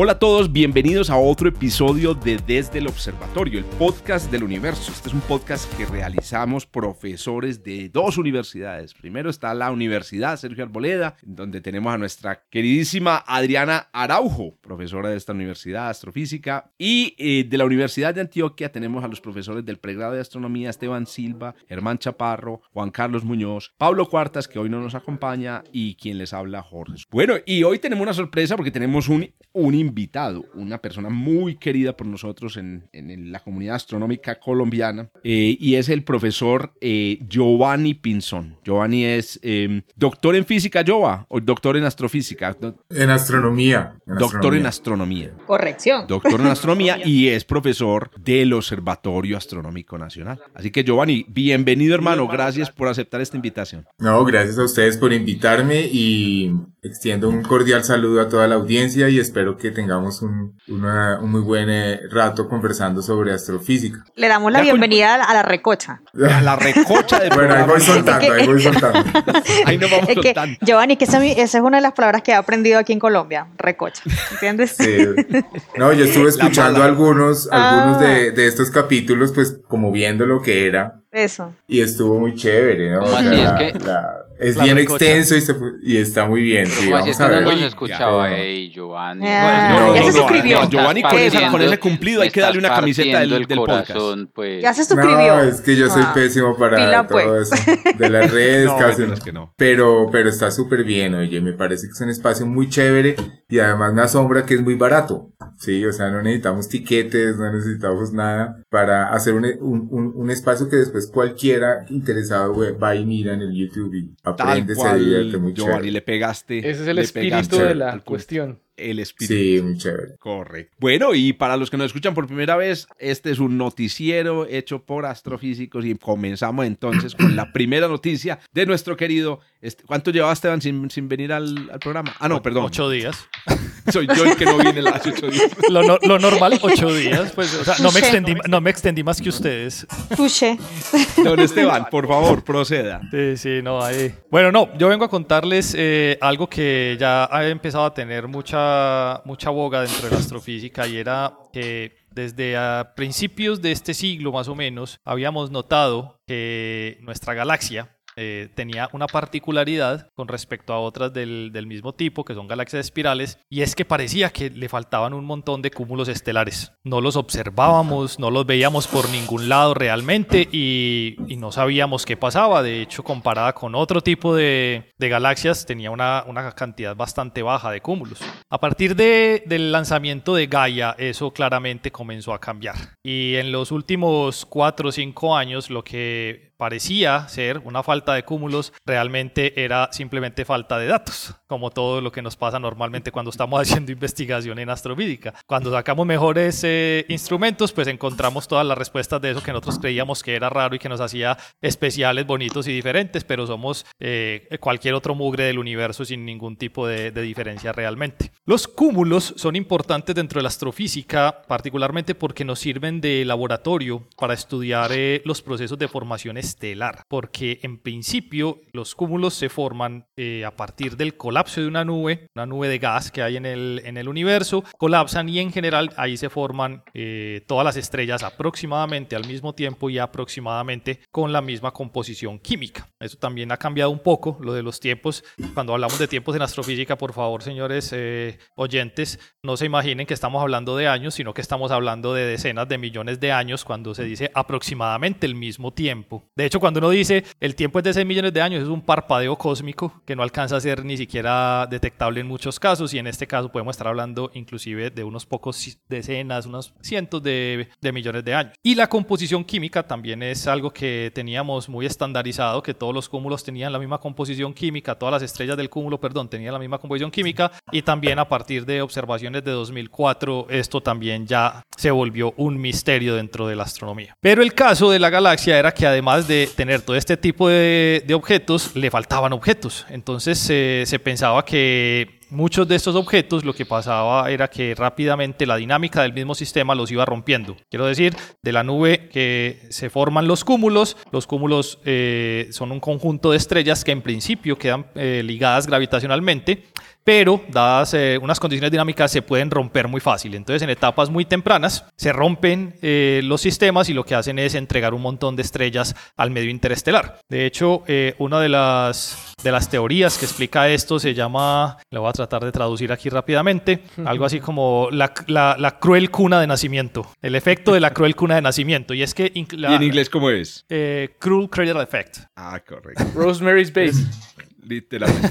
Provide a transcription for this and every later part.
Hola a todos, bienvenidos a otro episodio de Desde el Observatorio, el podcast del universo. Este es un podcast que realizamos profesores de dos universidades. Primero está la Universidad Sergio Arboleda, donde tenemos a nuestra queridísima Adriana Araujo, profesora de esta universidad, astrofísica. Y eh, de la Universidad de Antioquia tenemos a los profesores del pregrado de astronomía Esteban Silva, Germán Chaparro, Juan Carlos Muñoz, Pablo Cuartas, que hoy no nos acompaña, y quien les habla, Jorge. Bueno, y hoy tenemos una sorpresa porque tenemos un, un invitado, una persona muy querida por nosotros en, en la comunidad astronómica colombiana, eh, y es el profesor eh, Giovanni Pinzón. Giovanni es em, doctor en física, Giova, o doctor en astrofísica. En astronomía. En doctor astronomía. en astronomía. Corrección. Doctor en astronomía y es profesor del Observatorio Astronómico Nacional. Así que Giovanni, bienvenido hermano, gracias por aceptar esta invitación. No, gracias a ustedes por invitarme y extiendo un cordial saludo a toda la audiencia y espero que tengamos un, una, un muy buen eh, rato conversando sobre astrofísica. Le damos la bienvenida a la recocha. A la recocha de Bueno, ahí voy soltando, ahí voy soltando. ahí nos vamos es que, soltando. Giovanni, que esa, esa, es una de las palabras que he aprendido aquí en Colombia, recocha. ¿Entiendes? Sí. No, yo estuve escuchando algunos, algunos de, de estos capítulos, pues como viendo lo que era. Eso. Y estuvo muy chévere, ¿no? ¿Cómo O sea, así? Es la- que- la- es La bien recocha. extenso y, se pu- y está muy bien. Sí, ¿Cómo así vamos es a ver. no nos escuchaba? Ey, Giovanni. Ah, No, ya se no, suscribió. no, Giovanni con estás con ese cumplido hay que darle una camiseta del, del podcast. corazón, pues. Ya se suscribió. No, es que yo soy Ah. pésimo para Pila, pues. todo eso. De las redes No, casi. mentiras que no. Pero, pero está súper bien, oye. Me parece que es un espacio muy chévere y además me asombra que es muy barato. Sí, o sea, no necesitamos tiquetes, no necesitamos nada para hacer un, un, un- un espacio que después cualquiera interesado güey, va y mira en el YouTube y Tal aprende, se cual, divierte muy Giovanni, le pegaste. Ese es el espíritu pegaste de la punto. cuestión. El espíritu. Sí, muy chévere. Correcto. Bueno, y para los que nos escuchan por primera vez, este es un noticiero hecho por astrofísicos y comenzamos entonces con la primera noticia de nuestro querido... este- ¿Cuánto llevaba Esteban sin, sin venir al, al programa? Ah, no, perdón. Ocho días. Soy yo el que no viene las ocho días. Lo, no- lo normal, ocho días. Pues, o sea, no, me extendí, no me extendí más que ustedes. Touché. Don Esteban, por favor, proceda. Sí, sí, no, ahí. Bueno, no, yo vengo a contarles eh, algo que ya ha empezado a tener mucha, mucha boga dentro de la astrofísica y era que desde a principios de este siglo más o menos habíamos notado que nuestra galaxia eh, tenía una particularidad con respecto a otras del, del mismo tipo, que son galaxias espirales, y es que parecía que le faltaban un montón de cúmulos estelares. No los observábamos, no los veíamos por ningún lado realmente y, no sabíamos qué pasaba. De hecho, comparada con otro tipo de, de galaxias, tenía una, una cantidad bastante baja de cúmulos. A partir de- del lanzamiento de Gaia, eso claramente comenzó a cambiar. Y en los últimos cuatro o cinco años, lo que parecía ser una falta de cúmulos, realmente era simplemente falta de datos, como todo lo que nos pasa normalmente cuando estamos haciendo investigación en astrofísica. Cuando sacamos mejores eh, instrumentos, pues encontramos todas las respuestas de eso que nosotros creíamos que era raro y que nos hacía especiales, bonitos y diferentes, pero somos eh, cualquier otro mugre del universo sin ningún tipo de, de diferencia realmente. Los cúmulos son importantes dentro de la astrofísica, particularmente porque nos sirven de laboratorio para estudiar eh, los procesos de formación estelar, porque en principio los cúmulos se forman eh, a partir del colapso de una nube, una nube de gas que hay en el, en el universo, colapsan y en general ahí se forman eh, todas las estrellas aproximadamente al mismo tiempo y aproximadamente con la misma composición química. Eso también ha cambiado un poco lo de los tiempos. Cuando hablamos de tiempos en astrofísica, por favor, señores eh, oyentes, no se imaginen que estamos hablando de años, sino que estamos hablando de decenas de millones de años cuando se dice aproximadamente el mismo tiempo. De hecho, cuando uno dice el tiempo es de 6 millones de años, es un parpadeo cósmico que no alcanza a ser ni siquiera detectable en muchos casos y en este caso podemos estar hablando inclusive de unos pocos decenas, unos cientos de, de millones de años. Y la composición química también es algo que teníamos muy estandarizado, que todos los cúmulos tenían la misma composición química, todas las estrellas del cúmulo, perdón, tenían la misma composición química y también a partir de observaciones de 2004 esto también ya se volvió un misterio dentro de la astronomía. Pero el caso de la galaxia era que además de tener todo este tipo de, objetos, le faltaban objetos. Entonces se pensaba que muchos de estos objetos lo que pasaba era que rápidamente la dinámica del mismo sistema los iba rompiendo. Quiero decir, de la nube que se forman los cúmulos, los cúmulos eh, son un conjunto de estrellas que en principio quedan eh, ligadas gravitacionalmente, pero dadas eh, unas condiciones dinámicas se pueden romper muy fácil. Entonces en etapas muy tempranas se rompen los sistemas y lo que hacen es entregar un montón de estrellas al medio interestelar. De hecho, una de las, de las teorías que explica esto se llama, le voy a tratar de traducir aquí rápidamente, algo así como la, la, cruel cuna de nacimiento, el efecto de la cruel cuna de nacimiento. Y es que... ¿Y en inglés cómo es? Eh, cruel Cradle Effect. Ah, correcto. Rosemary's Baby. Literalmente.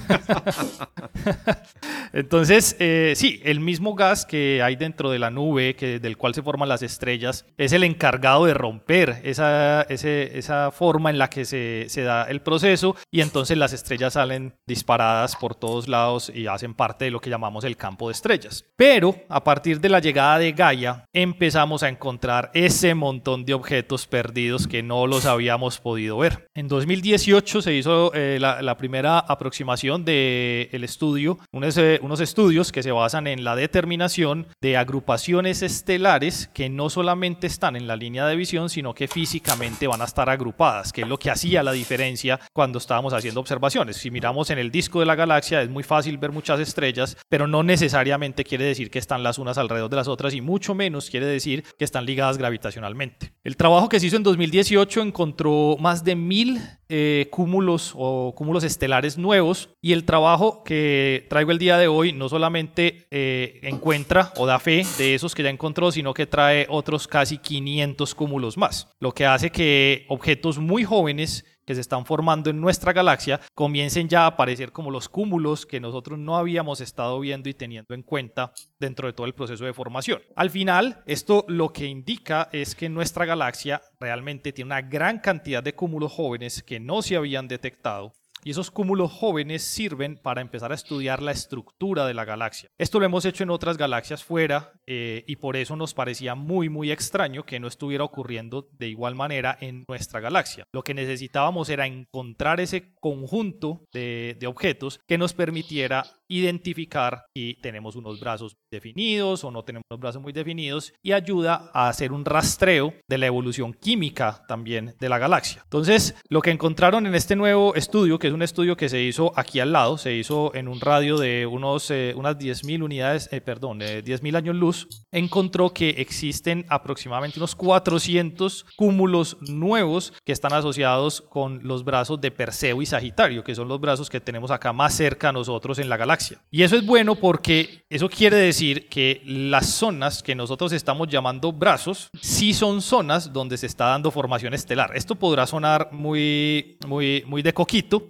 Entonces, eh, sí, el mismo gas que hay dentro de la nube, que, del cual se forman las estrellas, es el encargado de romper esa, esa forma en la que se, se, da el proceso y entonces las estrellas salen disparadas por todos lados y hacen parte de lo que llamamos el campo de estrellas. Pero a partir de la llegada de Gaia, empezamos a encontrar ese montón de objetos perdidos que no los habíamos podido ver. En 2018 se hizo eh, la, la primera aproximación del el estudio, unos, eh, unos estudios que se basan en la determinación de agrupaciones estelares que no solamente están en la línea de visión, sino que físicamente van a estar agrupadas, que es lo que hacía la diferencia cuando estábamos haciendo observaciones. Si miramos en el disco de la galaxia es muy fácil ver muchas estrellas, pero no necesariamente quiere decir que están las unas alrededor de las otras y mucho menos quiere decir que están ligadas gravitacionalmente. El trabajo que se hizo en 2018 encontró más de mil eh, cúmulos o cúmulos estelares nuevos y el trabajo que traigo el día de hoy no solamente eh, encuentra o da fe de esos que ya encontró, sino que trae otros casi 500 cúmulos más, lo que hace que objetos muy jóvenes que se están formando en nuestra galaxia comiencen ya a aparecer como los cúmulos que nosotros no habíamos estado viendo y teniendo en cuenta dentro de todo el proceso de formación. Al final, esto lo que indica es que nuestra galaxia realmente tiene una gran cantidad de cúmulos jóvenes que no se habían detectado y esos cúmulos jóvenes sirven para empezar a estudiar la estructura de la galaxia. Esto lo hemos hecho en otras galaxias fuera eh, y por eso nos parecía muy muy extraño que no estuviera ocurriendo de igual manera en nuestra galaxia. Lo que necesitábamos era encontrar ese conjunto de, de objetos que nos permitiera identificar si tenemos unos brazos definidos o no tenemos unos brazos muy definidos y ayuda a hacer un rastreo de la evolución química también de la galaxia. Entonces, lo que encontraron en este nuevo estudio, que es un estudio que se hizo aquí al lado, se hizo en un radio de unos, eh, unas 10.000 unidades, eh, perdón, eh, 10.000 años luz, encontró que existen aproximadamente unos 400 cúmulos nuevos que están asociados con los brazos de Perseo y Sagitario, que son los brazos que tenemos acá más cerca a nosotros en la galaxia. Y eso es bueno porque eso quiere decir que las zonas que nosotros estamos llamando brazos sí son zonas donde se está dando formación estelar. Esto podrá sonar muy, muy, muy de coquito,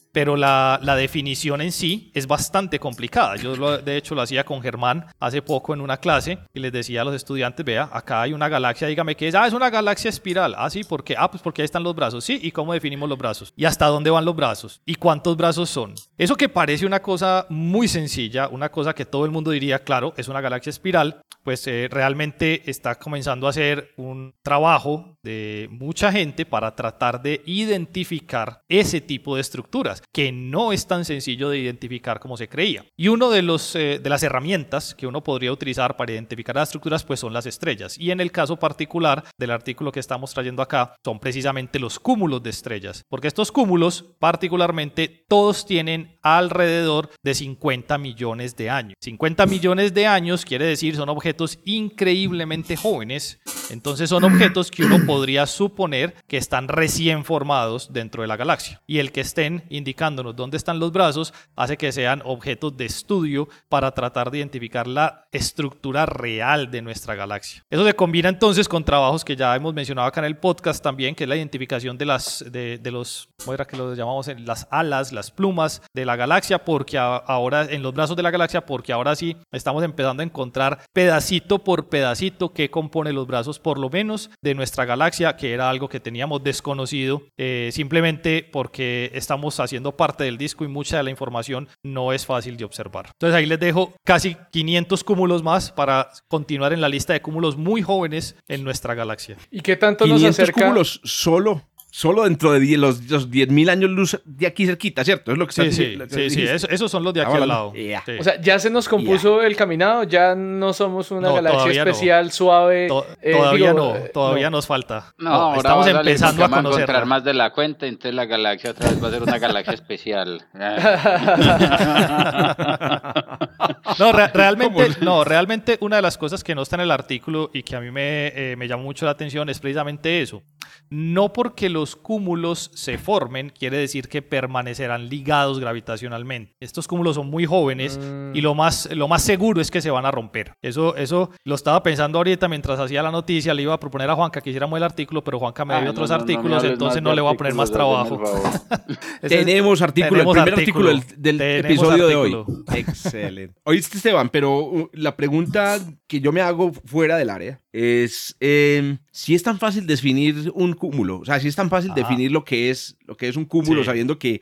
pero la, definición en sí es bastante complicada. Yo de hecho lo hacía con Germán hace poco en una clase y les decía a los estudiantes, vea, acá hay una galaxia, dígame qué es, ah, es una galaxia espiral, ah, sí, ¿por qué? Ah, pues porque ahí están los brazos, sí, ¿y cómo definimos los brazos? ¿Y hasta dónde van los brazos? ¿Y cuántos brazos son? Eso que parece una cosa muy sencilla, una cosa que todo el mundo diría, claro, es una galaxia espiral, pues eh, realmente está comenzando a hacer un trabajo de mucha gente para tratar de identificar ese tipo de estructuras que no es tan sencillo de identificar como se creía. Y uno de eh, de las herramientas que uno podría utilizar para identificar las estructuras pues son las estrellas. Y en el caso particular del artículo que estamos trayendo acá son precisamente los cúmulos de estrellas, porque estos cúmulos particularmente todos tienen alrededor de 50 millones de años. 50 millones de años quiere decir son objetos increíblemente jóvenes, entonces son objetos que uno podría suponer que están recién formados dentro de la galaxia. Y el que estén indicándonos dónde están los brazos, hace que sean objetos de estudio para tratar de identificar la estructura real de nuestra galaxia. Eso se combina entonces con trabajos que ya hemos mencionado acá en el podcast también, que es la identificación de las de, de los, ¿cómo era que lo llamamos? Las alas, las plumas de la galaxia, porque ahora en los brazos de la galaxia, porque ahora sí estamos empezando a encontrar pedacito por pedacito que compone los brazos, por lo menos, de nuestra galaxia, que era algo que teníamos desconocido, eh, simplemente porque estamos haciendo parte del disco y mucha de la información no es fácil de observar. Entonces ahí les dejo casi 500 cúmulos más para continuar en la lista de cúmulos muy jóvenes en nuestra galaxia. ¿Y qué tanto nos acerca? cúmulos solo solo dentro de los, los 10.000 años luz de aquí cerquita, ¿cierto? Es lo que Sí, sí, sí, sí, esos son los de aquí al lado. O sea, ya se nos compuso el caminado, ya no somos una galaxia especial, suave. Eh, todavía no, eh, todavía nos falta. No, estamos empezando a conocer. encontrar más de la cuenta, entonces la galaxia otra vez va a ser una galaxia especial. no, realmente, no, realmente una de las cosas que no está en el artículo y que a mí me, eh, me llamó mucho la atención es precisamente eso. No porque los cúmulos se formen, quiere decir que permanecerán ligados gravitacionalmente. Estos cúmulos son muy jóvenes y mm. lo más, lo más seguro es que se van a romper. Eso, eso lo estaba pensando ahorita mientras hacía la noticia. Le iba a proponer a Juanca que hiciéramos el artículo, pero Juanca me dio otros artículos, entonces no le voy a poner más trabajo. tenemos artículo, el primer artículo, del, episodio de hoy. Excelente. Oíste, Esteban, pero uh, la pregunta que yo me hago fuera del área es em, si es tan fácil definir un cúmulo, o sea, si es tan fácil definir lo que es lo que es un cúmulo sabiendo que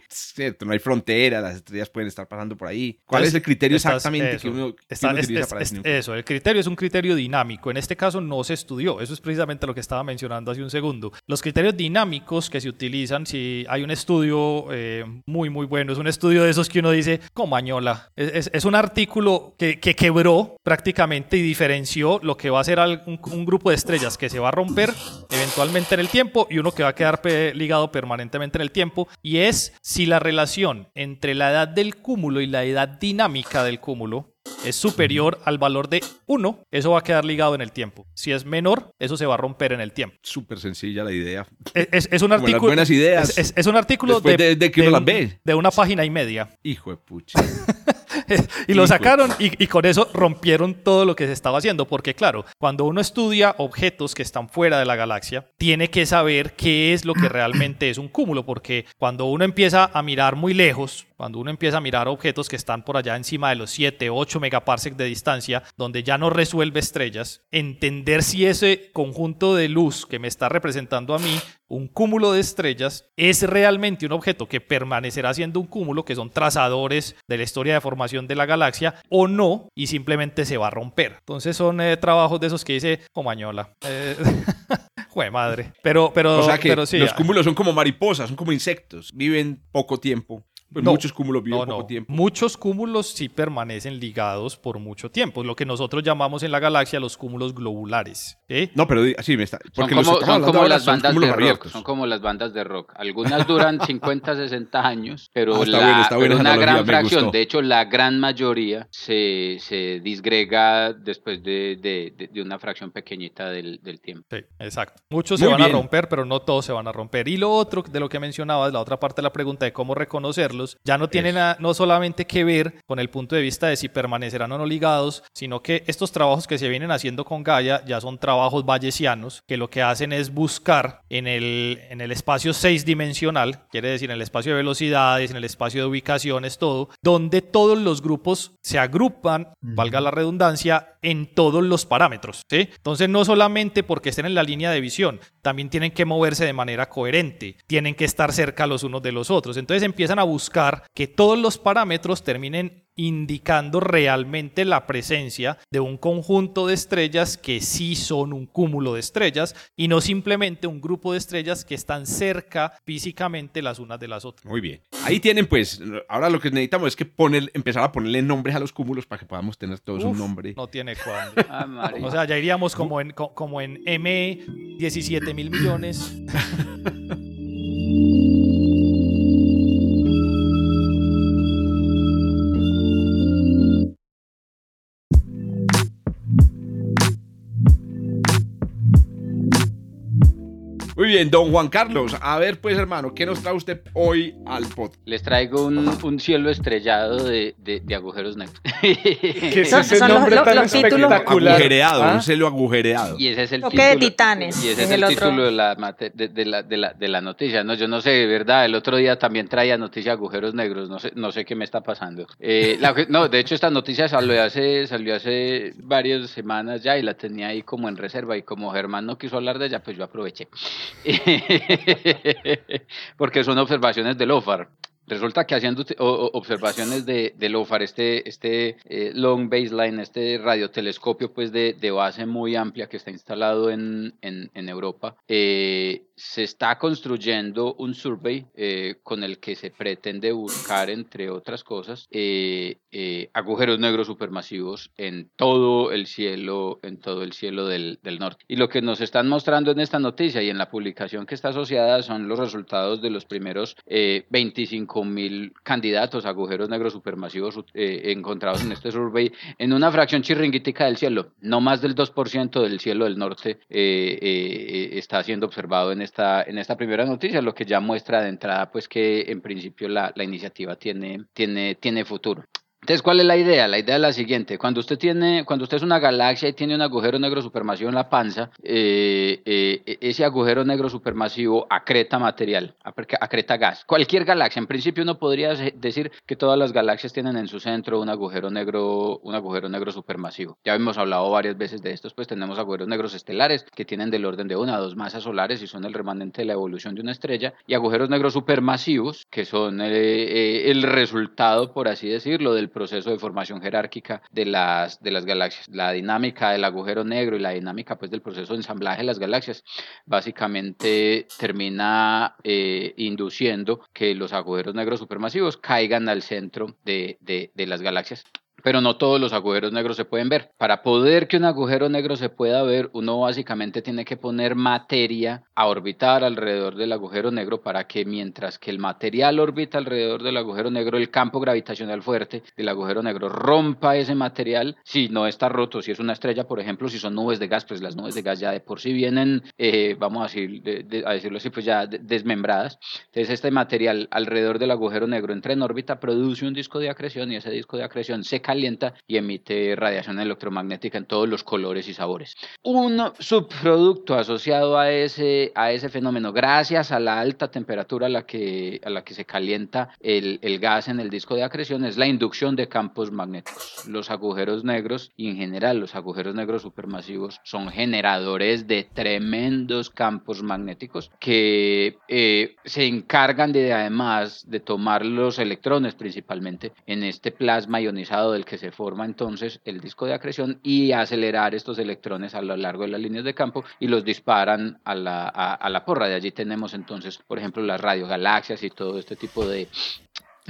no hay frontera, las estrellas pueden estar pasando por ahí. ¿Cuál es el criterio exactamente que uno, utiliza para definir? Eso, el criterio es un criterio dinámico. En este caso no se estudió, eso es precisamente lo que estaba mencionando hace un segundo. Los criterios dinámicos que se utilizan, si hay un estudio eh, muy muy bueno, es un estudio de esos que uno dice, comañola, es, es, un artículo que, que quebró prácticamente y diferenció lo que va a ser un grupo de estrellas que se va a romper eventualmente en el tiempo y uno que va a quedar ligado permanentemente en el tiempo y es si la relación entre la edad del cúmulo y la edad dinámica del cúmulo es superior al valor de 1, eso va a quedar ligado en el tiempo. Si es menor, eso se va a romper en el tiempo. Súper sencilla la idea. Es, un artículo. buenas ideas. Es, un artículo de, de, una página y media. Hijo de pucha. y lo sacaron y, con eso rompieron todo lo que se estaba haciendo. Porque claro, cuando uno estudia objetos que están fuera de la galaxia, tiene que saber qué es lo que realmente es un cúmulo. Porque cuando uno empieza a mirar muy lejos, cuando uno empieza a mirar objetos que están por allá encima de los 7, 8 megaparsec de distancia, donde ya no resuelve estrellas, entender si ese conjunto de luz que me está representando a mí un cúmulo de estrellas es realmente un objeto que permanecerá siendo un cúmulo, que son trazadores de la historia de formación de la galaxia, o no, y simplemente se va a romper. Entonces son eh, trabajos de esos que dice Comañola. Eh, jue madre. Pero, pero, o sea que pero sí, los cúmulos son como mariposas, son como insectos, viven poco tiempo. Pues muchos cúmulos viven poco tiempo. Muchos cúmulos sí permanecen ligados por mucho tiempo, lo que nosotros llamamos en la galaxia los cúmulos globulares. No, pero sí, me está. Porque son como, las bandas de rock. Son como las bandas de rock. Algunas duran 50, 60 años, pero, ah, una gran fracción, de hecho, la gran mayoría se, se disgrega después de, de, una fracción pequeñita del, del, tiempo. Sí, exacto. Muchos se van a romper, pero no todos se van a romper. Y lo otro de lo que mencionabas, la otra parte de la pregunta de cómo reconocerlo ya no tienen no solamente que ver con el punto de vista de si permanecerán o no ligados, sino que estos trabajos que se vienen haciendo con Gaia ya son trabajos bayesianos, que lo que hacen es buscar en el, en el espacio seis dimensional, quiere decir en el espacio de velocidades, en el espacio de ubicaciones, todo, donde todos los grupos se agrupan, valga la redundancia, en todos los parámetros. ¿sí? Entonces no solamente porque estén en la línea de visión, también tienen que moverse de manera coherente, tienen que estar cerca los unos de los otros. Entonces empiezan a buscar que todos los parámetros terminen indicando realmente la presencia de un conjunto de estrellas que sí son un cúmulo de estrellas y no simplemente un grupo de estrellas que están cerca físicamente las unas de las otras. Muy bien. Ahí tienen pues, ahora lo que necesitamos es que poner, empezar a ponerle nombres a los cúmulos para que podamos tener todos un nombre. No tiene cuándo. Ah, o sea, ya iríamos como en, como en M 17 mil millones. Muy bien, don Juan Carlos, a ver pues hermano, ¿qué nos trae usted hoy al podcast? Les traigo un, cielo estrellado de, agujeros negros. ¿Qué es ese nombre tan espectacular? Agujereado, ¿Ah? un cielo agujereado. Y ese es el título, de titanes. Y ese es, el, título de la, de, la, noticia. No, yo no sé, de verdad, el otro día también traía noticia de agujeros negros, no sé, no sé qué me está pasando. Eh, no, de hecho esta noticia salió hace, salió hace varias semanas ya y la tenía ahí como en reserva y como Germán no quiso hablar de ella, pues yo aproveché. Porque son observaciones de LOFAR. Resulta que haciendo observaciones de, de LOFAR, este, este eh, long baseline, este radiotelescopio pues de, de, base muy amplia que está instalado en, en, Europa, eh, se está construyendo un survey eh, con el que se pretende buscar, entre otras cosas, agujeros negros supermasivos en todo el cielo, en todo el cielo del, del norte. Y lo que nos están mostrando en esta noticia y en la publicación que está asociada son los resultados de los primeros 25 mil candidatos agujeros negros supermasivos eh, encontrados en este survey en una fracción chirringuítica del cielo. No más del 2% del cielo del norte eh, eh, está siendo observado en esta, en esta primera noticia, lo que ya muestra de entrada pues que en principio la, la iniciativa tiene, tiene, tiene futuro. Entonces, ¿cuál es la idea? La idea es la siguiente. Cuando usted tiene, cuando usted es una galaxia y tiene un agujero negro supermasivo en la panza, eh, eh, ese agujero negro supermasivo acreta material, acreta gas. Cualquier galaxia, en principio uno podría decir que todas las galaxias tienen en su centro un agujero negro, un agujero negro supermasivo. Ya hemos hablado varias veces de estos, pues tenemos agujeros negros estelares que tienen del orden de una a dos masas solares y son el remanente de la evolución de una estrella, y agujeros negros supermasivos que son eh, el resultado, por así decirlo, del proceso de formación jerárquica de las, de las galaxias. La dinámica del agujero negro y la dinámica pues, del proceso de ensamblaje de las galaxias básicamente termina eh, induciendo que los agujeros negros supermasivos caigan al centro de, de, de las galaxias pero no todos los agujeros negros se pueden ver. Para poder que un agujero negro se pueda ver, uno básicamente tiene que poner materia a orbitar alrededor del agujero negro para que mientras que el material orbita alrededor del agujero negro, el campo gravitacional fuerte del agujero negro rompa ese material. Si no está roto, si es una estrella, por ejemplo, si son nubes de gas, pues las nubes de gas ya de por sí vienen, eh, vamos a, decir, a decirlo así, pues ya desmembradas. Entonces este material alrededor del agujero negro entra en órbita, produce un disco de acreción y ese disco de acreción se calienta y emite radiación electromagnética en todos los colores y sabores. Un subproducto asociado a ese, a ese fenómeno, gracias a la alta temperatura a la que, a la que se calienta el, el gas en el disco de acreción, es la inducción de campos magnéticos. Los agujeros negros y en general los agujeros negros supermasivos son generadores de tremendos campos magnéticos que eh, se encargan de además de tomar los electrones principalmente en este plasma ionizado que se forma entonces el disco de acreción y acelerar estos electrones a lo largo de las líneas de campo y los disparan a la, a la porra. De allí tenemos entonces, por ejemplo, las radiogalaxias y todo este tipo de,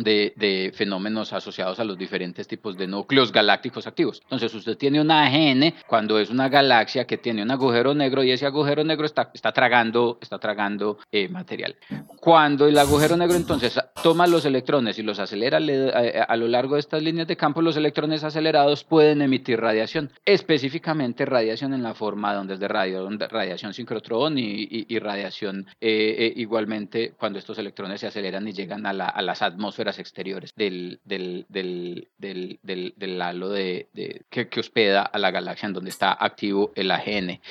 de, fenómenos asociados a los diferentes tipos de núcleos galácticos activos. Entonces, usted tiene una AGN cuando es una galaxia que tiene un agujero negro y ese agujero negro está, está tragando, está tragando eh, material. Cuando el agujero negro entonces toma los electrones y los acelera a, lo largo de estas líneas de campo, los electrones acelerados pueden emitir radiación, específicamente radiación en la forma de ondas de radio, radiación sincrotrón y, radiación eh, eh, igualmente cuando estos electrones se aceleran y llegan a, a las atmósferas exteriores del, del, del, del, del halo de, que, que, hospeda a la galaxia en donde está activo el AGN.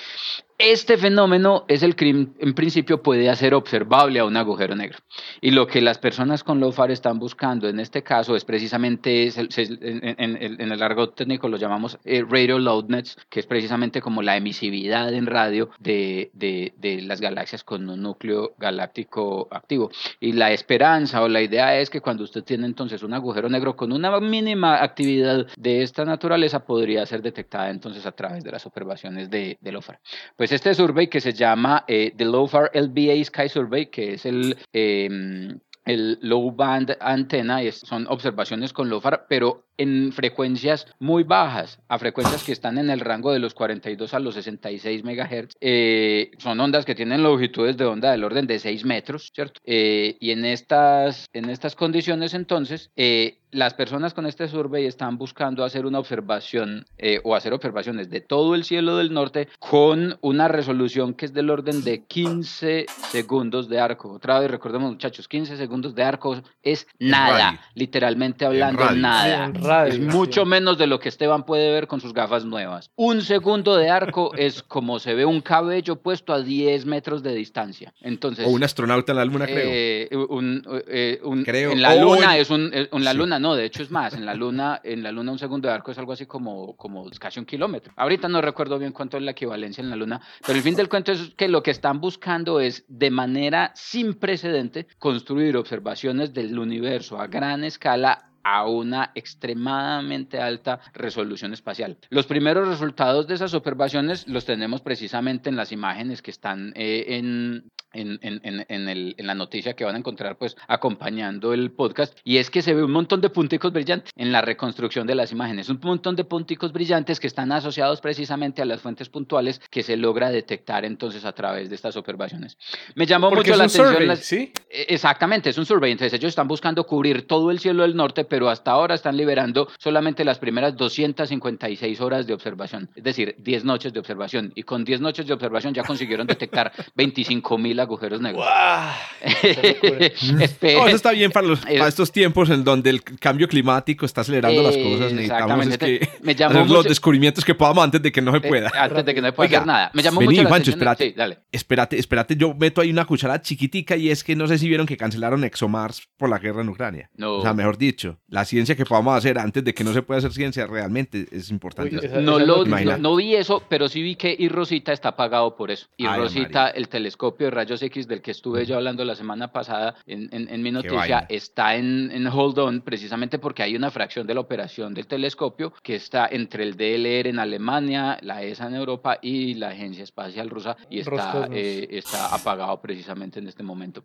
Este fenómeno es el que en principio puede hacer observable a un agujero negro. Y lo que las personas con LOFAR están buscando en este caso es precisamente, en, el largo técnico lo llamamos eh, radio loudness, que es precisamente como la emisividad en radio de, de, de, las galaxias con un núcleo galáctico activo. Y la esperanza o la idea es que cuando usted tiene entonces un agujero negro con una mínima actividad de esta naturaleza podría ser detectada entonces a través de las observaciones de, de LOFAR. Pues pues este survey que se llama eh, The LOFAR LBA Sky Survey, que es el, em, el low band antena, y son observaciones con LOFAR, pero en frecuencias muy bajas, a frecuencias que están en el rango de los 42 a los 66 MHz. Eh, son ondas que tienen longitudes de onda del orden de 6 metros, ¿cierto? Eh, y en estas, en estas condiciones entonces, eh, las personas con este survey están buscando hacer una observación eh, o hacer observaciones de todo el cielo del norte con una resolución que es del orden de 15 segundos de arco. Otra vez recordemos muchachos, 15 segundos de arco es nada, literalmente hablando nada. Es mucho menos de lo que Esteban puede ver con sus gafas nuevas. Un segundo de arco es como se ve un cabello puesto a 10 metros de distancia. Entonces, o un astronauta en la luna, creo. Eh, eh, creo. En la luna es un, en la luna no, de hecho es más, en la luna, en la luna un segundo de arco es algo así como, como casi un kilómetro. Ahorita no recuerdo bien cuánto es la equivalencia en la luna, pero el fin del cuento es que lo que están buscando es de manera sin precedente construir observaciones del universo a gran escala a una extremadamente alta resolución espacial. Los primeros resultados de esas observaciones los tenemos precisamente en las imágenes que están eh, en, en, en, en, el, en, la noticia que van a encontrar pues acompañando el podcast y es que se ve un montón de punticos brillantes en la reconstrucción de las imágenes, un montón de punticos brillantes que están asociados precisamente a las fuentes puntuales que se logra detectar entonces a través de estas observaciones. Me llamó mucho la atención. ¿sí? E, exactamente, es un survey, entonces ellos están buscando cubrir todo el cielo del norte, pero hasta ahora están liberando solamente las primeras 256 horas de observación, es decir, 10 noches de observación y con 10 noches de observación ya consiguieron detectar 25 mil agujeros negros. eso está bien para, los, estos tiempos en donde el cambio climático está acelerando las cosas. Necesitamos es que me hacer los descubrimientos que podamos antes de que no se eh, pueda. antes de que no se pueda hacer nada. Me llamó mucho la Juancho, espérate, dale. espérate, espérate, yo meto ahí una cuchara chiquitica y es que no sé si vieron que cancelaron ExoMars por la guerra en Ucrania. No. O sea, mejor dicho, la ciencia que podamos hacer antes de que no se pueda hacer ciencia realmente es importante. no, lo, no, vi eso, pero sí vi que y Rosita está pagado por eso. Y Rosita, el telescopio de rayos X del que estuve yo hablando la semana pasada en, en, mi noticia está en, en, hold on precisamente porque hay una fracción de la operación del telescopio que está entre el DLR en Alemania, la ESA en Europa y la Agencia Espacial Rusa y está, eh, está apagado precisamente en este momento.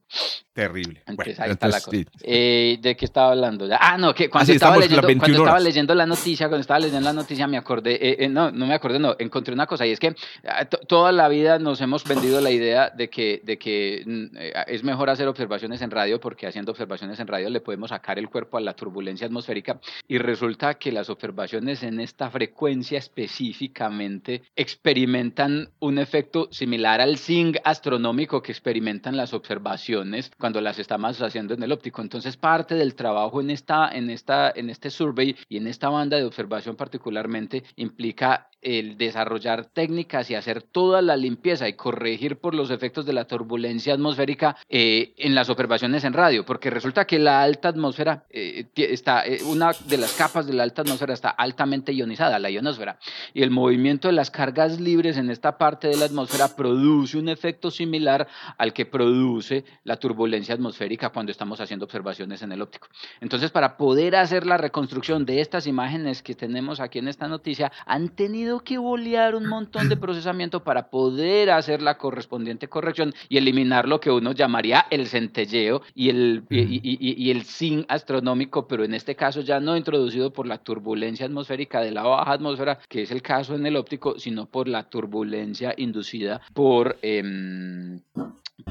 Terrible. Entonces ahí está la cosa. Eh, ¿De qué estaba hablando? Ah, no, que cuando, estaba, leyendo, cuando estaba leyendo la noticia, cuando estaba leyendo la noticia me acordé, eh, no, no me acordé, no, encontré una cosa y es que ah, toda la vida nos hemos vendido la idea de que, de que mm, eh, es mejor hacer observaciones en radio porque haciendo observaciones en radio le podemos sacar el cuerpo a la turbulencia atmosférica y resulta que las observaciones en esta frecuencia específicamente experimentan un efecto similar al zing astronómico que experimentan las observaciones cuando las estamos haciendo en el óptico. Entonces parte del trabajo en esta, en esta, en este survey y en esta banda de observación particularmente implica el desarrollar técnicas y hacer toda la limpieza y corregir por los efectos de la turbulencia atmosférica eh, en las observaciones en radio, porque resulta que la alta atmósfera eh, está, eh, una de las capas de la alta atmósfera está altamente ionizada, la ionosfera, y el movimiento de las cargas libres en esta parte de la atmósfera produce un efecto similar al que produce la turbulencia atmosférica cuando estamos haciendo observaciones en el óptico. Entonces, para poder hacer la reconstrucción de estas imágenes que tenemos aquí en esta noticia, han tenido que bolear un montón de procesamiento para poder hacer la correspondiente corrección y eliminar lo que uno llamaría el centelleo y el, y, el sin astronómico, pero en este caso ya no introducido por la turbulencia atmosférica de la baja atmósfera, que es el caso en el óptico, sino por la turbulencia inducida por... Em,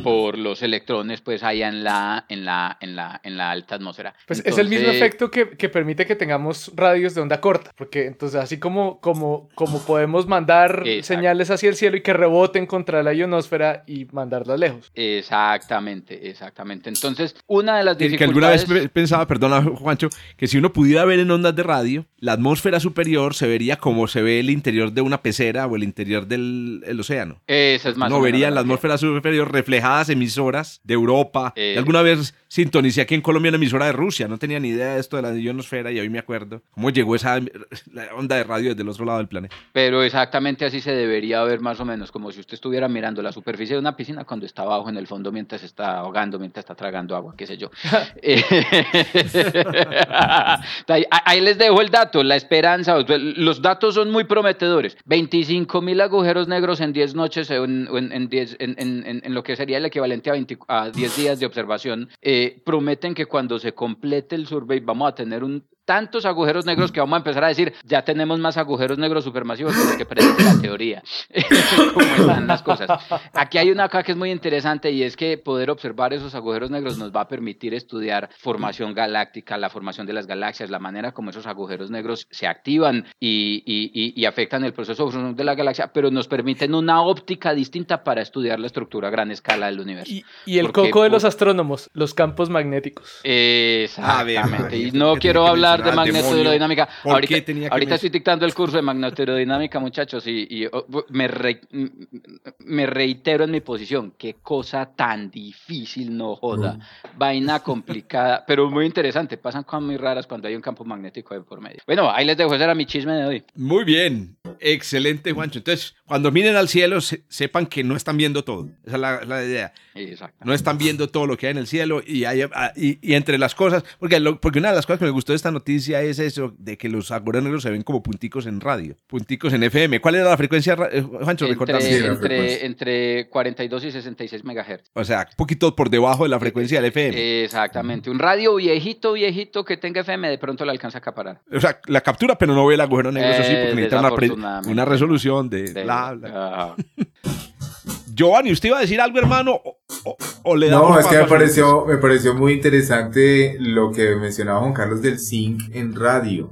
por los electrones pues allá en la, en la, en la, en la alta atmósfera. Pues es el mismo efecto que, que, permite que tengamos radios de onda corta, porque entonces así como, como, como podemos mandar señales hacia el cielo y que reboten contra la ionosfera y mandarlas lejos. Exactamente, exactamente. Entonces, una de las dificultades... Que alguna vez pensaba, perdona Juancho, que si uno pudiera ver en ondas de radio, la atmósfera superior se vería como se ve el interior de una pecera o el interior del océano. Esa es más No vería la atmósfera superior reflejada emisoras de Europa. Eh, alguna vez sintonicé aquí en Colombia una emisora de Rusia, no tenía ni idea de esto de la ionosfera y hoy me acuerdo cómo llegó esa onda de radio desde el otro lado del planeta. Pero exactamente así se debería ver más o menos, como si usted estuviera mirando la superficie de una piscina cuando está abajo en el fondo mientras está ahogando, mientras está tragando agua, qué sé yo. Eh, ahí, les dejo el dato, la esperanza, los datos son muy prometedores. 25 mil agujeros negros en 10 noches en, en, en, en, lo que sería el equivalente a, 20, a 10 días de observación. Eh, prometen que cuando se complete el survey vamos a tener un tantos agujeros negros que vamos a empezar a decir, ya tenemos más agujeros negros supermasivos que los que predice la teoría. ¿Cómo están las cosas? Aquí hay una acá que es muy interesante y es que poder observar esos agujeros negros nos va a permitir estudiar formación galáctica, la formación de las galaxias, la manera como esos agujeros negros se activan y, y, y, afectan el proceso de la galaxia, pero nos permiten una óptica distinta para estudiar la estructura a gran escala del universo. Y, el coco de los astrónomos, los campos magnéticos. Exactamente. y no quiero hablar de magnetoaerodinámica. Ahorita, ahorita estoy dictando el curso de magnetoaerodinámica, muchachos, y, oh, me, me reitero en mi posición. Qué cosa tan difícil, no joda. Vaina complicada, pero muy interesante. Pasan cosas muy raras cuando hay un campo magnético de por medio. Bueno, ahí les dejo, ese era mi chisme de hoy. Muy bien. Excelente, Juancho. Entonces, cuando miren al cielo, sepan que no están viendo todo. Esa es la, idea. No están viendo todo lo que hay en el cielo y, hay, ah, y, entre las cosas, porque, porque una de las cosas que me gustó de esta noticia es eso, de que los agujeros negros se ven como punticos en radio, punticos en FM. ¿Cuál era la frecuencia, eh, Juancho? Entre, entre, 42 y 66 megahertz. O sea, un poquito por debajo de la frecuencia del FM. Exactamente. Un radio viejito, viejito que tenga FM, de pronto le alcanza a acaparar. O sea, la captura, pero no ve el agujero negro, eso sí, porque necesita una, una, resolución de, bla, bla. Giovanni, ¿usted iba a decir algo, hermano? ¿O, le no, es que me pareció, me pareció muy interesante lo que mencionaba Juan Carlos del zinc en radio.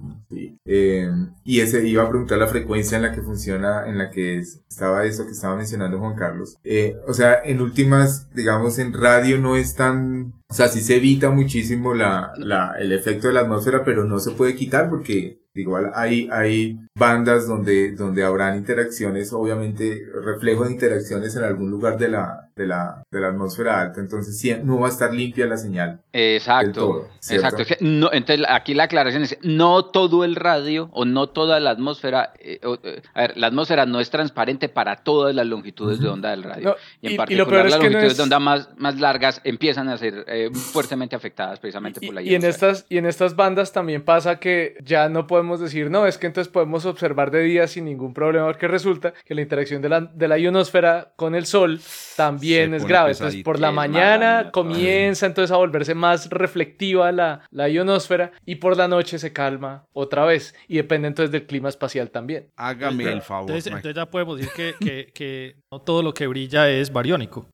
Eh, y ese iba a preguntar la frecuencia en la que funciona, en la que estaba eso que estaba mencionando Juan Carlos. Eh, o sea, en últimas, digamos, en radio no es tan, o sea, sí se evita muchísimo la, la, el efecto de la atmósfera, pero no se puede quitar porque Igual hay, hay bandas donde, donde habrán interacciones, obviamente reflejo de interacciones en algún lugar de la, de la, de la atmósfera alta, entonces sí, no va a estar limpia la señal. Exacto, exacto. no, entonces aquí la aclaración es, no todo el radio o no toda la atmósfera, eh, eh, a ver, la atmósfera no es transparente para todas las longitudes de onda del radio. y en particular las longitudes de onda más, más largas empiezan a ser eh, fuertemente afectadas precisamente por la y, y en estas Y en estas bandas también pasa que ya no podemos decir, no, es que entonces podemos observar de día sin ningún problema, porque resulta que la interacción de la, de la ionosfera con el sol también es grave. Entonces, por la mañana comienza entonces a volverse más reflectiva la, la ionosfera y por la noche se calma otra vez. Y depende entonces del clima espacial también. Hágame el favor. Entonces, ya podemos decir que, que, que no todo lo que brilla es bariónico.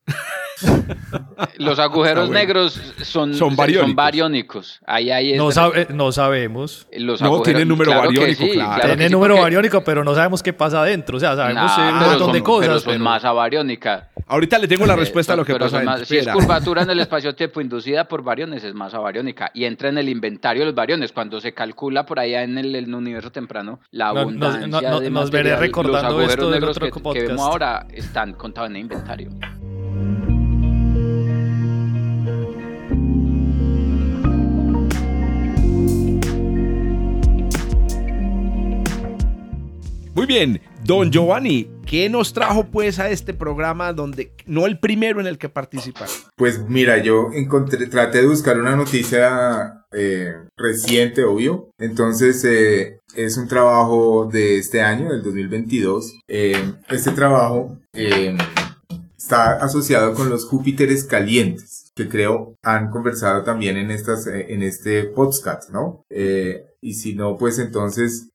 Los agujeros negros son, son, bariónicos. Ahí, ahí no, no, sabemos. Los no, tiene número bariónico, claro. tiene número bariónico, pero no sabemos qué pasa adentro. O sea, sabemos un montón de cosas. Pero son masa bariónica. Ahorita le tengo la respuesta a lo que pasa. si es curvatura en el espacio-tiempo inducida por variones, es masa bariónica. Y entra en el inventario de los variones. Cuando se calcula por allá en el, universo temprano la abundancia no, no, de nos veré recordando los esto negros que, que vemos ahora están contados en el inventario. Muy bien, don Giovanni, ¿qué nos trajo pues a este programa donde no el primero en el que participar? Pues mira, yo encontré, traté de buscar una noticia eh, reciente, obvio. Entonces, eh, es un trabajo de este año, del 2022. Eh, este trabajo está asociado con los Júpiteres calientes, que creo han conversado también en estas, en este podcast, ¿no? y si no, pues entonces,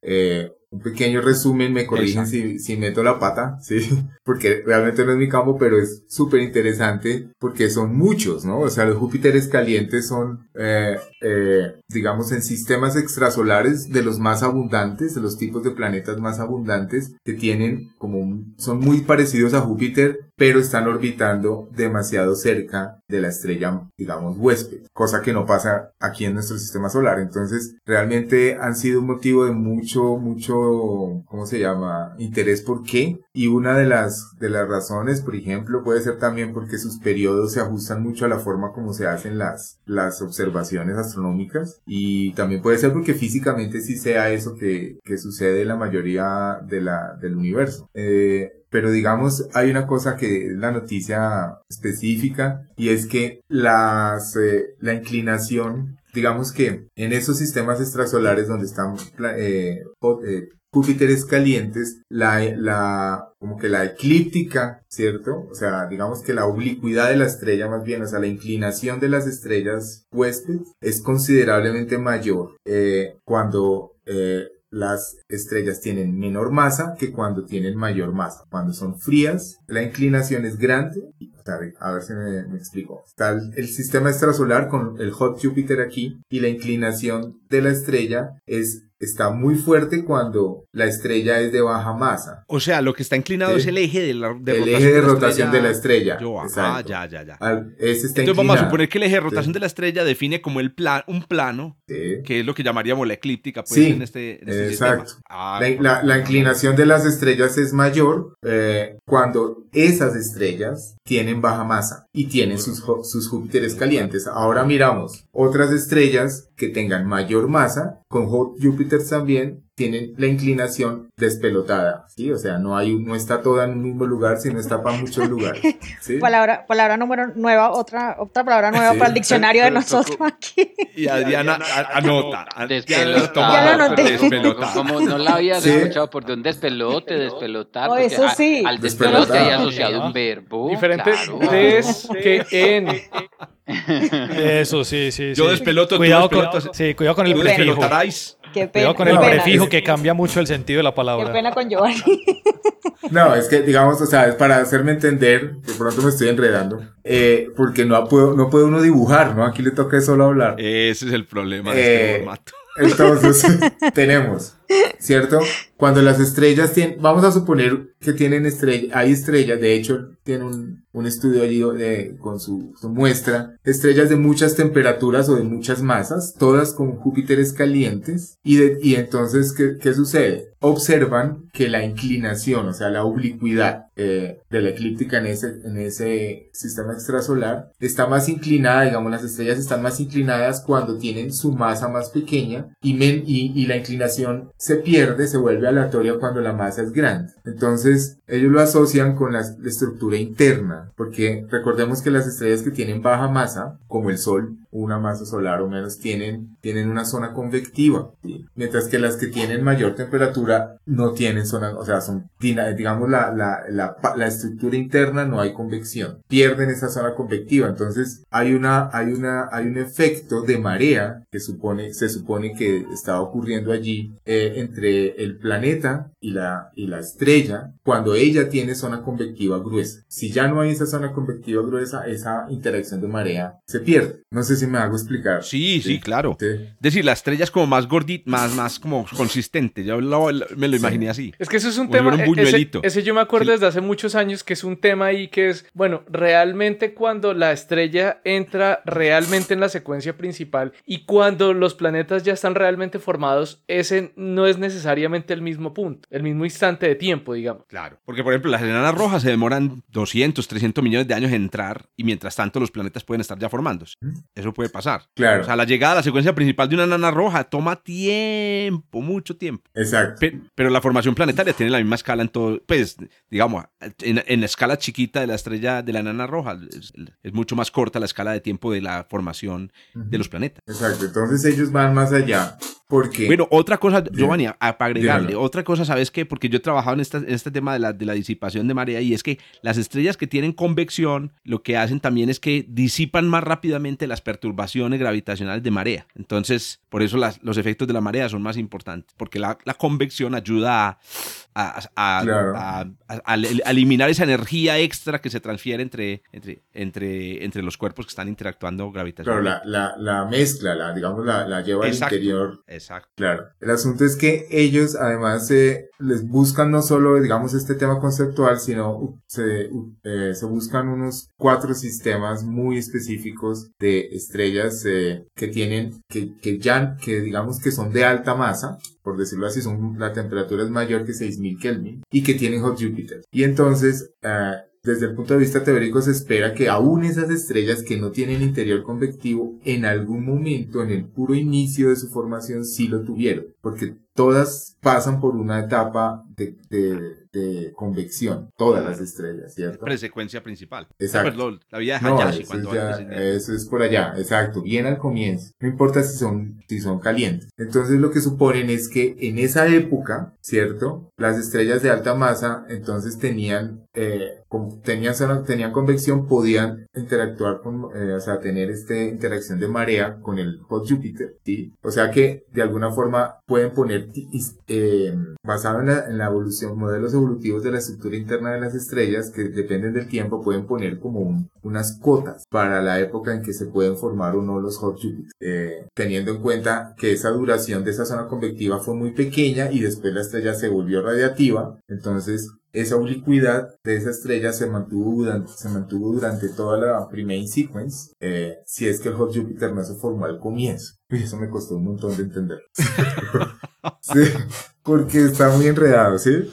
un pequeño resumen, me corrigen si, si, meto la pata, sí, porque realmente no es mi campo, pero es súper interesante porque son muchos, ¿no? O sea, los Júpiteres calientes son, eh, eh, digamos, en sistemas extrasolares de los más abundantes, de los tipos de planetas más abundantes que tienen como, son muy parecidos a Júpiter, pero están orbitando demasiado cerca de la estrella, digamos, huésped, cosa que no pasa aquí en nuestro sistema solar. Entonces, realmente han sido un motivo de mucho, mucho ¿cómo se llama? Interés por qué. Y una de las, de las razones, por ejemplo, puede ser también porque sus periodos se ajustan mucho a la forma como se hacen las, las observaciones astronómicas. Y también puede ser porque físicamente sí sea eso que, que sucede en la mayoría de la, del universo. Eh, pero digamos, hay una cosa que es la noticia específica y es que las, eh, la inclinación digamos que en esos sistemas extrasolares donde están eh, eh, Júpiteres calientes, la, la, como que la eclíptica, ¿cierto? O sea, digamos que la oblicuidad de la estrella más bien, o sea, la inclinación de las estrellas huéspedes es considerablemente mayor eh, cuando eh, las estrellas tienen menor masa que cuando tienen mayor masa. Cuando son frías, la inclinación es grande. A ver si me, explico. Está el, sistema extrasolar con el hot Jupiter aquí y la inclinación de la estrella es está muy fuerte cuando la estrella es de baja masa. O sea, lo que está inclinado es el eje de, la, de el eje de, rotación de la estrella. ah, ya, ya, ya. ese está Entonces vamos a suponer que el eje de rotación de la estrella define como el plan, un plano, que es lo que llamaríamos la eclíptica pues, en este, en este exacto. Ah, la, la, inclinación de las estrellas es mayor eh, cuando esas estrellas tienen baja masa y tienen sus, sus Júpiteres calientes. Ahora miramos otras estrellas que tengan mayor masa, con Júpiter también, tienen la inclinación despelotada, ¿sí? O sea, no hay, no está toda en un mismo lugar, sino está para muchos lugares, ¿sí? Palabra, palabra número nueva, otra, otra palabra nueva para el diccionario de nosotros aquí. Y Adriana anota. Despelotado. Ya Como no la habías escuchado por de un despelote, despelotar. Oh, eso sí. al despelote hay asociado un verbo. Diferente des que en. Eso, sí, sí. Yo despeloto, cuidado con, sí, cuidado con el prefijo. Qué pena. Cuidado con el prefijo que cambia mucho el sentido de la palabra. Qué pena con Giovanni. No, es que digamos, o sea, es para hacerme entender, de pronto me estoy enredando, eh, porque no puedo, no puede uno dibujar, ¿no? Aquí le toca solo hablar. Ese es el problema de este eh, formato. Entonces, tenemos, ¿cierto? Cuando las estrellas tienen, vamos a suponer que tienen estrellas, hay estrellas, de hecho, tiene un, un estudio allí de, con su, su, muestra, estrellas de muchas temperaturas o de muchas masas, todas con Júpiteres calientes, y, de, y entonces, ¿qué, ¿qué sucede? Observan que la inclinación, o sea, la oblicuidad eh, de la eclíptica en ese, en ese sistema extrasolar está más inclinada, digamos, las estrellas están más inclinadas cuando tienen su masa más pequeña y, men, y, y la inclinación se pierde, se vuelve aleatoria cuando la masa es grande. Entonces, ellos lo asocian con la, estructura interna, porque recordemos que las estrellas que tienen baja masa, como el Sol, una masa solar o menos, tienen, tienen una zona convectiva, mientras que las que tienen mayor temperatura no tienen zona, o sea, son, digamos, la, la, la, la estructura interna no hay convección, pierden esa zona convectiva, entonces hay una, hay una, hay un efecto de marea que supone, se supone que está ocurriendo allí eh, entre el planeta y la, y la estrella cuando ella tiene zona convectiva gruesa. Si ya no hay esa zona convectiva gruesa, esa interacción de marea se pierde. No sé si me hago explicar. Sí, sí, claro. Es decir, la estrella es como más gordita, más, más como consistente. Yo me lo imaginé así. Es que eso es un tema. Un ese, ese, yo me acuerdo desde hace muchos años que es un tema ahí que es, bueno, realmente cuando la estrella entra realmente en la secuencia principal y cuando los planetas ya están realmente formados, ese no es necesariamente el mismo punto, el mismo instante de tiempo, digamos. Claro. Porque, por ejemplo, las enanas rojas se demoran 200, 300 millones de años en entrar y mientras tanto los planetas pueden estar ya formándose. Eso puede pasar. Claro. O sea, la llegada a la secuencia principal de una enana roja toma tiempo, mucho tiempo. Exacto. Pero, la formación planetaria tiene la misma escala en todo, pues, digamos, en, la escala chiquita de la estrella de la enana roja. Es, mucho más corta la escala de tiempo de la formación de los planetas. Exacto. Entonces ellos van más allá. Porque... Bueno, otra cosa, Giovanni, para agregarle, otra cosa, ¿sabes qué? Porque yo he trabajado en, en este tema de de la disipación de marea y es que las estrellas que tienen convección lo que hacen también es que disipan más rápidamente las perturbaciones gravitacionales de marea. Entonces, por eso las, los efectos de la marea son más importantes, porque la, la convección ayuda a, a, a, eliminar esa energía extra que se transfiere entre, entre, entre, entre los cuerpos que están interactuando gravitacionalmente. Claro, la, la, mezcla, la, digamos, la, la lleva al interior. Exacto. Claro. El asunto es que ellos además eh, les buscan no solo, digamos, este tema conceptual, sino se, eh, se buscan unos cuatro sistemas muy específicos de estrellas eh, que tienen, que, que ya, que digamos que son de alta masa, por decirlo así, son, la temperatura es mayor que 6000 Kelvin y que tienen hot Jupiter. Y entonces, uh, desde el punto de vista teórico se espera que aún esas estrellas que no tienen interior convectivo en algún momento en el puro inicio de su formación sí lo tuvieron, porque todas pasan por una etapa de, de convección, todas las estrellas, ¿cierto? Presecuencia principal. Exacto. la vida de Hayashi. cuando eso es por allá, exacto, bien al comienzo. No importa si son, si son calientes. Entonces lo que suponen es que en esa época, ¿cierto? Las estrellas de alta masa entonces tenían eh, tenían, tenían convección, podían interactuar con, eh, o sea, tener esta interacción de marea con el hot Júpiter, ¿sí? O sea que de alguna forma pueden poner, eh, basado en la, en la, evolución, modelos evolutivos de la estructura interna de las estrellas, que dependen del tiempo, pueden poner como unas cotas para la época en que se pueden formar o no los hot Júpiter, eh, teniendo en cuenta que esa duración de esa zona convectiva fue muy pequeña y después la estrella se volvió radiativa, entonces esa oblicuidad de esa estrella se mantuvo durante, se mantuvo durante toda la primera sequence, eh, si es que el Hot Jupiter no se formó al comienzo. Y eso me costó un montón de entender. sí, porque está muy enredado, ¿sí?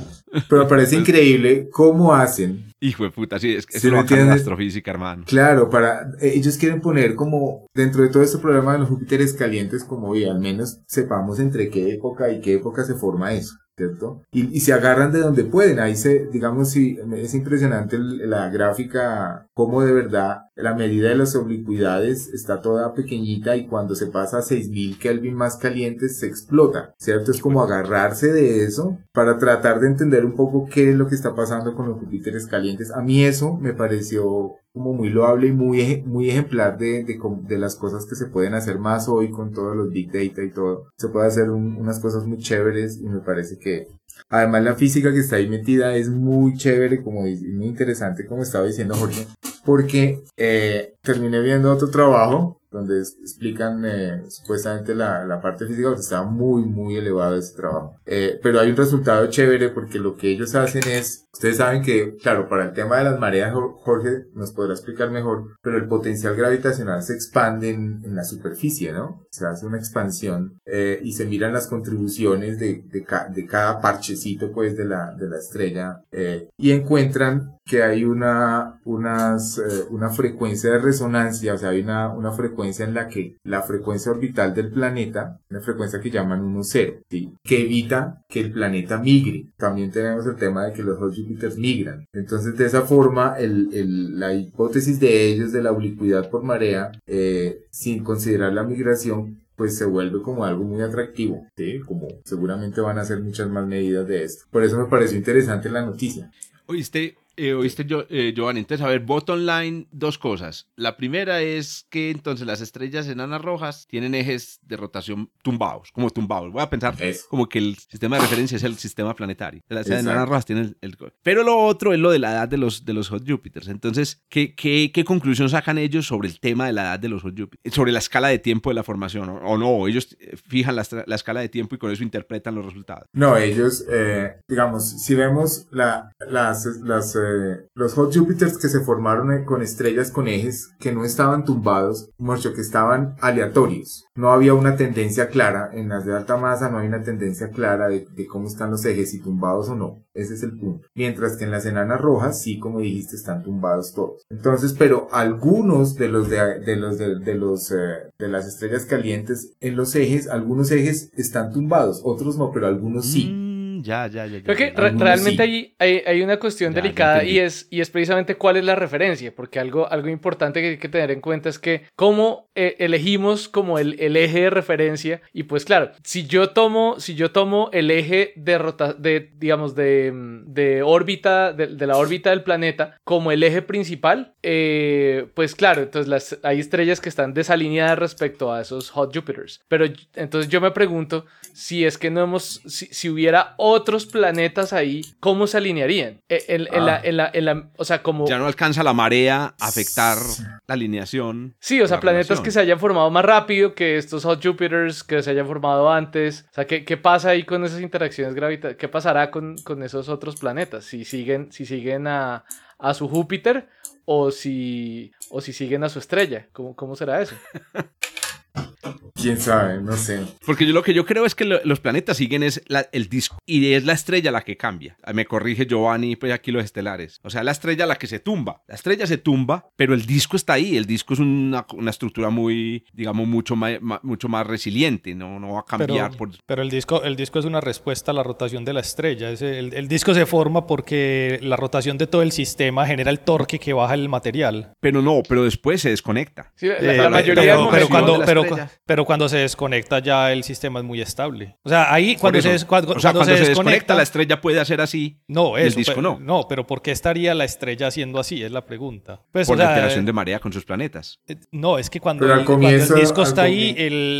Pero parece increíble cómo hacen. Hijo de puta, sí, es, es lo la astrofísica, hermano. Claro, para, eh, ellos quieren poner como, dentro de todo este problema de los Júpiteres calientes, como, y al menos sepamos entre qué época y qué época se forma eso. ¿Cierto? Y, y, se agarran de donde pueden. Ahí se, digamos, si es impresionante la gráfica, cómo de verdad la medida de las oblicuidades está toda pequeñita y cuando se pasa a 6000 Kelvin más calientes se explota, ¿cierto? Es como agarrarse de eso para tratar de entender un poco qué es lo que está pasando con los Júpiteres calientes. A mí eso me pareció como muy loable y muy, muy ejemplar de, de, de, las cosas que se pueden hacer más hoy con todos los big data y todo. Se puede hacer unas cosas muy chéveres y me parece que además la física que está ahí metida es muy chévere, como muy interesante, como estaba diciendo Jorge, porque eh, terminé viendo otro trabajo donde explican eh, supuestamente la, la, parte física, porque está muy, muy elevado ese trabajo. Eh, pero hay un resultado chévere porque lo que ellos hacen es, ustedes saben que, claro, para el tema de las mareas, Jorge nos podrá explicar mejor, pero el potencial gravitacional se expande en, en la superficie, ¿no? Se hace una expansión eh, y se miran las contribuciones de, de, de, cada parchecito, pues, de la, de la estrella eh, y encuentran que hay una, unas, eh, una frecuencia de resonancia, o sea, hay una, una frecuencia en la que la frecuencia orbital del planeta, una frecuencia que llaman 1-0, ¿sí? que evita que el planeta migre. También tenemos el tema de que los Júpiter migran. Entonces, de esa forma, la hipótesis de ellos de la oblicuidad por marea, eh, sin considerar la migración, pues se vuelve como algo muy atractivo. Como seguramente van a hacer muchas más medidas de esto. Por eso me pareció interesante la noticia. Oíste, eh, oíste, yo, eh, Giovanni. Entonces, a ver, bottom line, dos cosas. La primera es que entonces las estrellas enanas rojas tienen ejes de rotación tumbados, como tumbados. Voy a pensar como que el sistema de referencia es el sistema planetario. Las enanas rojas tienen el, Pero lo otro es lo de la edad de los, de los hot Jupiters. Entonces, ¿qué, qué, qué conclusión sacan ellos sobre el tema de la edad de los hot Jupiters? Sobre la escala de tiempo de la formación, ¿o, no? Ellos eh, fijan la, la, escala de tiempo y con eso interpretan los resultados. No, ellos, digamos, si vemos la, las, las los Hot Jupiters que se formaron con estrellas con ejes que no estaban tumbados, mucho que estaban aleatorios. No había una tendencia clara, en las de alta masa no hay una tendencia clara de, cómo están los ejes, si tumbados o no. Ese es el punto. Mientras que en las enanas rojas, sí, como dijiste, están tumbados todos. Entonces, pero algunos de los de, los de, los eh, de las estrellas calientes en los ejes, algunos ejes están tumbados, otros no, pero algunos sí. Mm ya, ya, ya. Creo que realmente hay, hay, una cuestión delicada y es, y es precisamente cuál es la referencia, porque algo, algo importante que hay que tener en cuenta es que cómo eh, elegimos como el, el, eje de referencia y pues claro, si yo tomo, si yo tomo el eje de, rota, de digamos, de, de órbita, de, la órbita del planeta como el eje principal, eh, pues claro, entonces las, hay estrellas que están desalineadas respecto a esos hot Jupiters, pero entonces yo me pregunto si es que no hemos, si, si hubiera otros planetas ahí, ¿cómo se alinearían? E, ah. En, la, o sea, como... Ya no alcanza la marea a afectar la alineación. Sí, o sea, planetas que se hayan formado más rápido que estos hot Jupiters que se hayan formado antes. O sea, ¿qué, qué pasa ahí con esas interacciones gravitacionales? ¿Qué pasará con, con, esos otros planetas? Si siguen, si siguen a, a su Júpiter o si, o si siguen a su estrella. ¿Cómo, cómo será eso? Quién sabe, no sé. Porque yo lo que yo creo es que los planetas siguen es el disco y es la estrella la que cambia. Me corrige Giovanni, pues aquí los estelares. O sea, la estrella la que se tumba. La estrella se tumba, pero el disco está ahí. El disco es una, estructura muy, digamos, mucho más, mucho más resiliente. No, no va a cambiar. Pero, pero el, disco, el disco es una respuesta a la rotación de la estrella. el, el disco se forma porque la rotación de todo el sistema genera el torque que baja el material. Pero no, pero después se desconecta. Sí, la, mayoría pero, cuando, pero, pero, cuando se desconecta ya el sistema es muy estable. O sea, ahí cuando, se, cuando, se, desconecta, la estrella puede hacer así. No, eso, el disco no. No, pero ¿por qué estaría la estrella haciendo así? Es la pregunta. Pues, Por la alteración de marea con sus planetas. Eh, no, es que cuando, el, disco está ahí,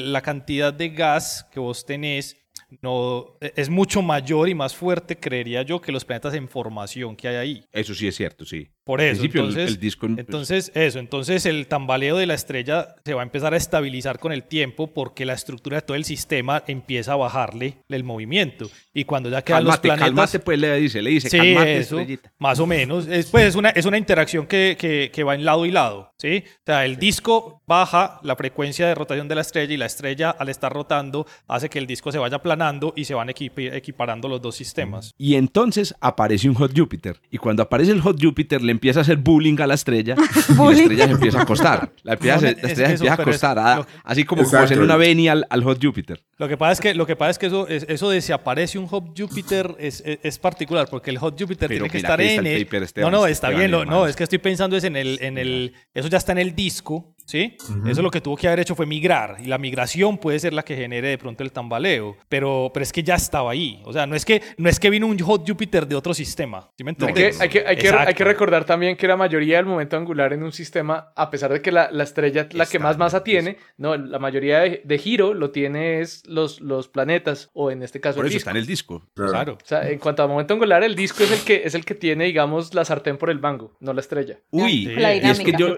la cantidad de gas que vos tenés no e, es mucho mayor y más fuerte, creería yo, que los planetas en formación que hay ahí. Eso sí es cierto, sí. Por eso, entonces, el, disco... entonces eso, entonces el tambaleo de la estrella se va a empezar a estabilizar con el tiempo porque la estructura de todo el sistema empieza a bajarle el movimiento y cuando ya quedan los planetas... Calmate, pues le dice, le dice, sí, eso, más o menos. Es, pues es una, es una interacción que, que, que va en lado y lado, ¿sí? O sea, el disco baja la frecuencia de rotación de la estrella y la estrella al estar rotando hace que el disco se vaya planando y se van equiparando los dos sistemas. Y entonces aparece un Hot Júpiter y cuando aparece el Hot Júpiter le empieza a hacer bullying a la estrella y la estrella se empieza a acostar. La, estrella se empieza a acostar, así como, como hacer una venia al, Hot Júpiter. Lo que pasa es que, lo que, pasa es que eso, eso de si aparece un Hot Júpiter es, es, particular, porque el Hot Júpiter tiene que estar en el... no, no, está bien. no, es que estoy pensando es en el... En el eso ya está en el disco, ¿sí? Eso lo que tuvo que haber hecho fue migrar, y la migración puede ser la que genere de pronto el tambaleo, pero, pero es que ya estaba ahí. O sea, no es que, no es que vino un Hot Júpiter de otro sistema. ¿sí me hay, que, hay, que, hay, que, hay que recordar también que la mayoría del momento angular en un sistema, a pesar de que la, la estrella la que más masa tiene, no, la mayoría de, giro lo tiene es los, los planetas, o en este caso por eso está en el disco. Claro. O sea, en cuanto a momento angular, el disco es el que, es el que tiene, digamos, la sartén por el mango, no la estrella. Uy, la dinámica, es que yo,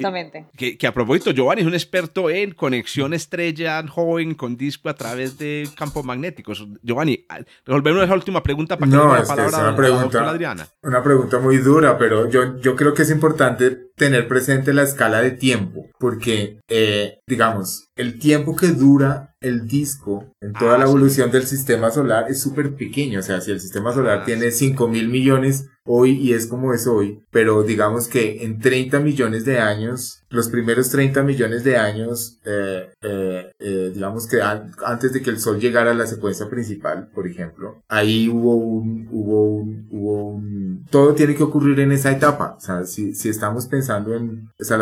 que, que, a propósito, Giovanni es un experto en conexión estrella joven con disco a través de campos magnéticos. Giovanni, resolvemos esa última pregunta para que no, la palabra es una pregunta, Adriana. Una pregunta muy dura, pero yo, yo creo que es importante tener presente la escala de tiempo, porque, eh, digamos, el tiempo que dura el disco en toda la ah, evolución del sistema solar es súper pequeño. O sea, si el sistema solar ah, tiene 5 mil millones hoy y es como es hoy, pero digamos que en 30 millones de años, los primeros 30 millones de años, eh, eh, eh, digamos que antes de que el Sol llegara a la secuencia principal, por ejemplo, ahí hubo un, hubo un, hubo un, todo tiene que ocurrir en esa etapa. O sea, si, si estamos pensando en, o sea,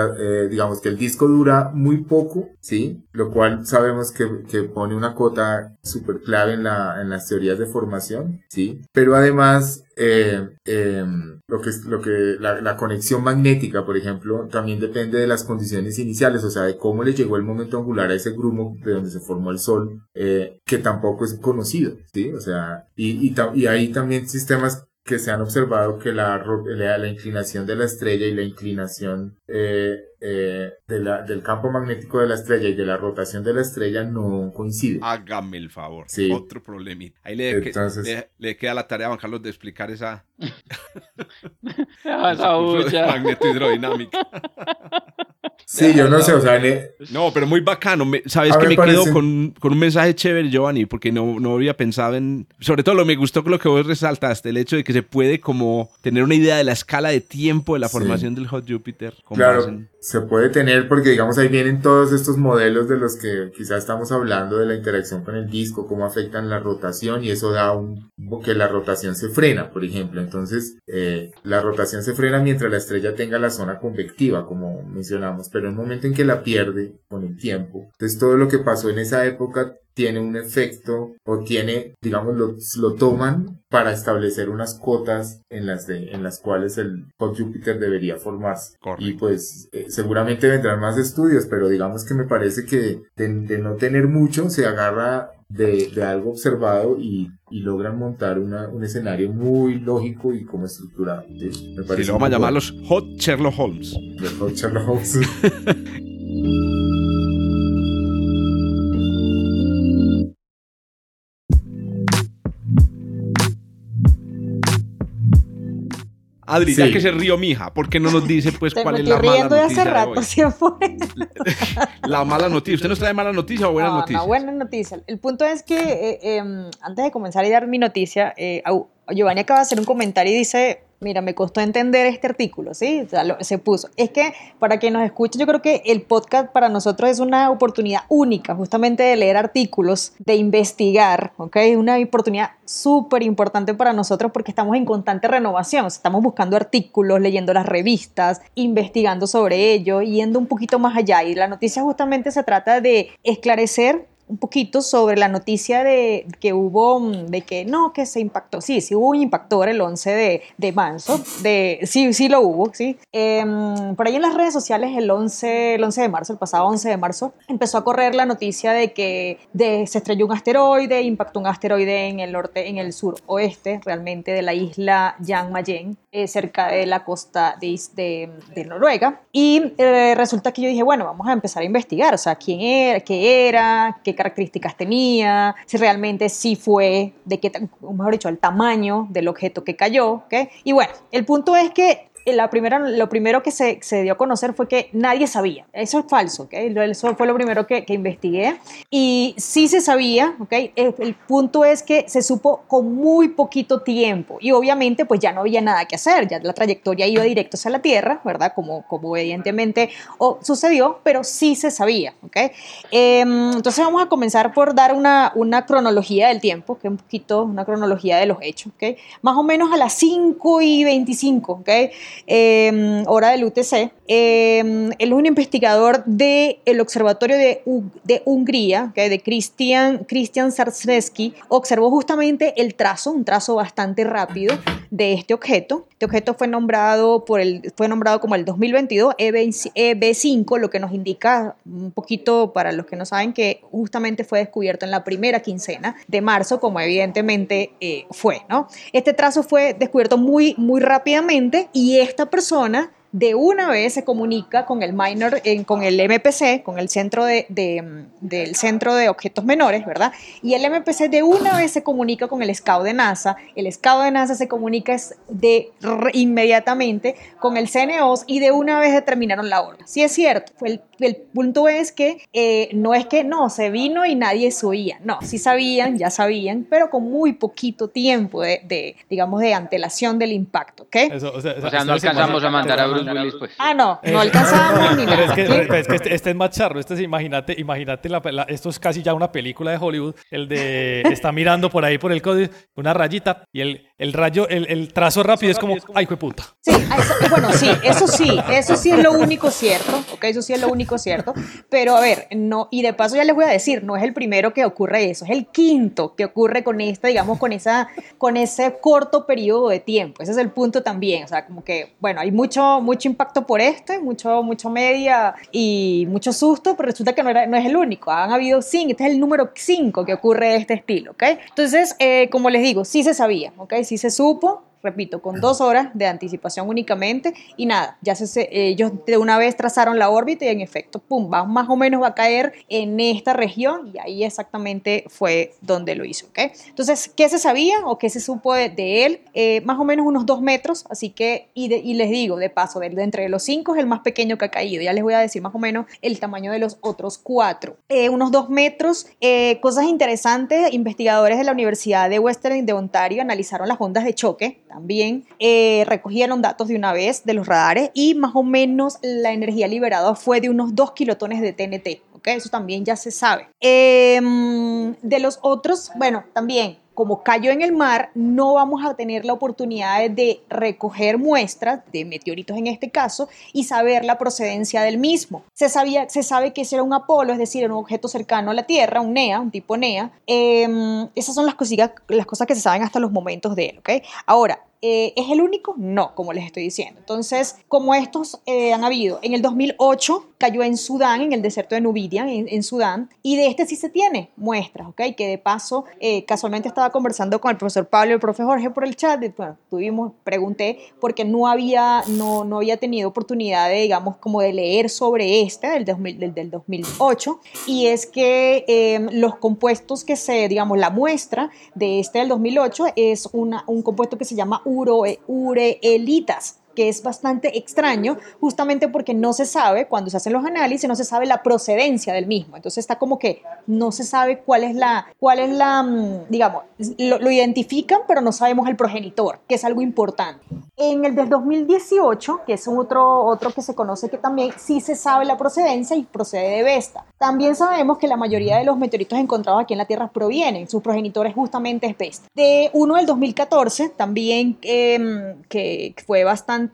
digamos que el disco dura muy poco, ¿sí? Lo cual sabemos que, que pone una cota súper clave en, la, en las teorías de formación, ¿sí? Pero además, eh, em, lo que, lo que la, conexión magnética, por ejemplo, también depende de las condiciones iniciales, o sea, de cómo le llegó el momento angular a ese grumo de donde se formó el Sol, eh, que tampoco es conocido, ¿sí? O sea, y, y, y hay también sistemas que se han observado que la, la, inclinación de la estrella y la inclinación eh, eh, de la, del campo magnético de la estrella y de la rotación de la estrella no coinciden. Hágame el favor. Sí. Otro problemita. Ahí le, le, queda la tarea a Juan Carlos de explicar esa, esa magnetohidrodinámica. Sí, yo no sé, o sea... No, pero muy bacano. Sabes que me, quedo con, con, un mensaje chévere, Giovanni, porque no, no había pensado en... Sobre todo lo me gustó lo que vos resaltaste, el hecho de que se puede como tener una idea de la escala de tiempo de la formación del Hot Jupiter. Claro, se puede tener porque digamos ahí vienen todos estos modelos de los que quizás estamos hablando de la interacción con el disco, cómo afectan la rotación y eso da un que la rotación se frena, por ejemplo. Entonces, eh, la rotación se frena mientras la estrella tenga la zona convectiva, como mencionamos, pero en el momento en que la pierde con el tiempo, entonces todo lo que pasó en esa época tiene un efecto o tiene, digamos, lo, lo toman para establecer unas cotas en las, de, en las cuales el Hot Júpiter debería formarse. Y pues eh, seguramente vendrán más estudios, pero digamos que me parece que de, no tener mucho se agarra de, de algo observado y, y, logran montar una, un escenario muy lógico y como estructurado. Me parece lo vamos a llamar los Hot Sherlock Holmes. Los Hot Sherlock Holmes. Adri, ya que se río mija, ¿por qué no nos dice pues cuál es la mala riendo de hace rato, fue. la mala noticia. ¿Usted nos trae mala noticia o buena noticia? No, buena noticia. El punto es que eh, em, antes de comenzar a dar mi noticia, eh, Giovanni acaba de hacer un comentario y dice, mira, me costó entender este artículo, ¿sí? Se puso. Es que para quien nos escuche, yo creo que el podcast para nosotros es una oportunidad única, justamente de leer artículos, de investigar, ¿ok? Una oportunidad súper importante para nosotros porque estamos en constante renovación, estamos buscando artículos, leyendo las revistas, investigando sobre ello, yendo un poquito más allá. Y la noticia justamente se trata de esclarecer un poquito sobre la noticia de que hubo, mm, de que no, que se impactó. Sí, sí hubo un impactor el 11 de, de marzo. De, sí, sí lo hubo, sí. Em, por ahí en las redes sociales el 11, el 11 de marzo, el pasado 11 de marzo, empezó a correr la noticia de que de, se estrelló un asteroide, impactó un asteroide en el norte, en el sur oeste, realmente, de la isla Jan Mayen, eh, cerca de la costa de, de, de Noruega. Y eh, resulta que yo dije, bueno, vamos a empezar a investigar, o sea, quién era, qué era, qué características tenía, si realmente sí fue, de qué, mejor dicho, el tamaño del objeto que cayó. ¿okay? Y bueno, el punto es que la primera, lo primero que se, se, dio a conocer fue que nadie sabía. Eso es falso, ¿ok? Eso fue lo primero que, que investigué. Y sí se sabía, ¿ok? El, punto es que se supo con muy poquito tiempo. Y obviamente, pues ya no había nada que hacer. Ya la trayectoria iba directo hacia la Tierra, ¿verdad? Como, como evidentemente sucedió, pero sí se sabía, ¿ok? Em, entonces vamos a comenzar por dar una, una cronología del tiempo, que es un poquito una cronología de los hechos, ¿ok? Más o menos a las 5 y 25, ¿ok? Eh, hora del UTC. Eh, él es un investigador del Observatorio de, de Hungría, de Christian, Christian observó justamente el trazo, un trazo bastante rápido de este objeto. Este objeto fue nombrado, por el, fue nombrado como el 2022 EB5, lo que nos indica un poquito para los que no saben que justamente fue descubierto en la primera quincena de marzo, como evidentemente eh, fue. ¿no? Este trazo fue descubierto muy, muy rápidamente y esta persona de una vez se comunica con el minor, con el MPC, con el centro de, del centro de objetos menores, ¿verdad? Y el MPC de una vez se comunica con el SCAO de NASA, el SCAO de NASA se comunica de, inmediatamente con el CNOS y de una vez determinaron la hora. Sí es cierto, el, el punto es que eh, no es que no, se vino y nadie subía, no, sí sabían, ya sabían, pero con muy poquito tiempo de, digamos, de antelación del impacto, ¿ok? o, sea, no alcanzamos a mandar a pues. Ah, no, no alcanzamos ni nada. Es que, es que este, este, es más charro. Este es, imagínate, imagínate la, esto es casi ya una película de Hollywood. El de está mirando por ahí por el código, una rayita y el, el rayo, el, el trazo rápido es como, ay, fue puta. Sí, bueno, sí, eso sí, eso sí es lo único cierto, ok, eso sí es lo único cierto. Pero a ver, no, y de paso ya les voy a decir, no es el primero que ocurre eso, es el quinto que ocurre con esta, digamos, con esa, con ese corto periodo de tiempo. Ese es el punto también. O sea, como que, bueno, hay mucho, mucho impacto por este, mucho, mucho media y mucho susto, pero resulta que no, era, no es el único. Han habido cinco, este es el número cinco que ocurre de este estilo, ¿ok? Entonces, eh, como les digo, sí se sabía, ¿ok? Sí se supo, repito, con dos horas de anticipación únicamente y nada, ya se, ellos de una vez trazaron la órbita y en efecto, pum, va, más o menos va a caer en esta región y ahí exactamente fue donde lo hizo, ¿ok? Entonces, ¿qué se sabía o qué se supo de, él? Eh, más o menos unos dos metros, así que, y, les digo, de paso, de, entre los cinco es el más pequeño que ha caído, ya les voy a decir más o menos el tamaño de los otros cuatro. Eh, unos dos metros, eh, cosas interesantes, investigadores de la Universidad de Western de Ontario analizaron las ondas de choque también eh, recogieron datos de una vez de los radares y más o menos la energía liberada fue de unos 2 kilotones de TNT. ¿okay? Eso también ya se sabe. Em, de los otros, bueno, también como cayó en el mar, no vamos a tener la oportunidad de recoger muestras de meteoritos en este caso y saber la procedencia del mismo. Se, sabía, se sabe que ese era un Apolo, es decir, un objeto cercano a la Tierra, un NEA, un tipo NEA. Em, esas son las, cositas, las cosas que se saben hasta los momentos de él. ¿okay? Ahora, eh, ¿Es el único? No, como les estoy diciendo. Entonces, como estos eh, han habido, en el 2008 cayó en Sudán, en el desierto de Nubidia, en, Sudán, y de este sí se tiene muestras, ¿ok? Que de paso, eh, casualmente estaba conversando con el profesor Pablo y el profesor Jorge por el chat, bueno, tuvimos, pregunté, porque no había, no, no había tenido oportunidad de, digamos, como de leer sobre este, del, del, del 2008, y es que em, los compuestos que se, digamos, la muestra de este del 2008 es una, un compuesto que se llama ureelitas que es bastante extraño, justamente porque no se sabe, cuando se hacen los análisis, no se sabe la procedencia del mismo. Entonces está como que no se sabe cuál es la, cuál es la mm, digamos, lo, lo identifican, pero no sabemos el progenitor, que es algo importante. En el del 2018, que es otro, otro que se conoce que también sí se sabe la procedencia y procede de Vesta. También sabemos que la mayoría de los meteoritos encontrados aquí en la Tierra provienen, sus progenitores justamente es Vesta. De uno del 2014, también em, que fue bastante,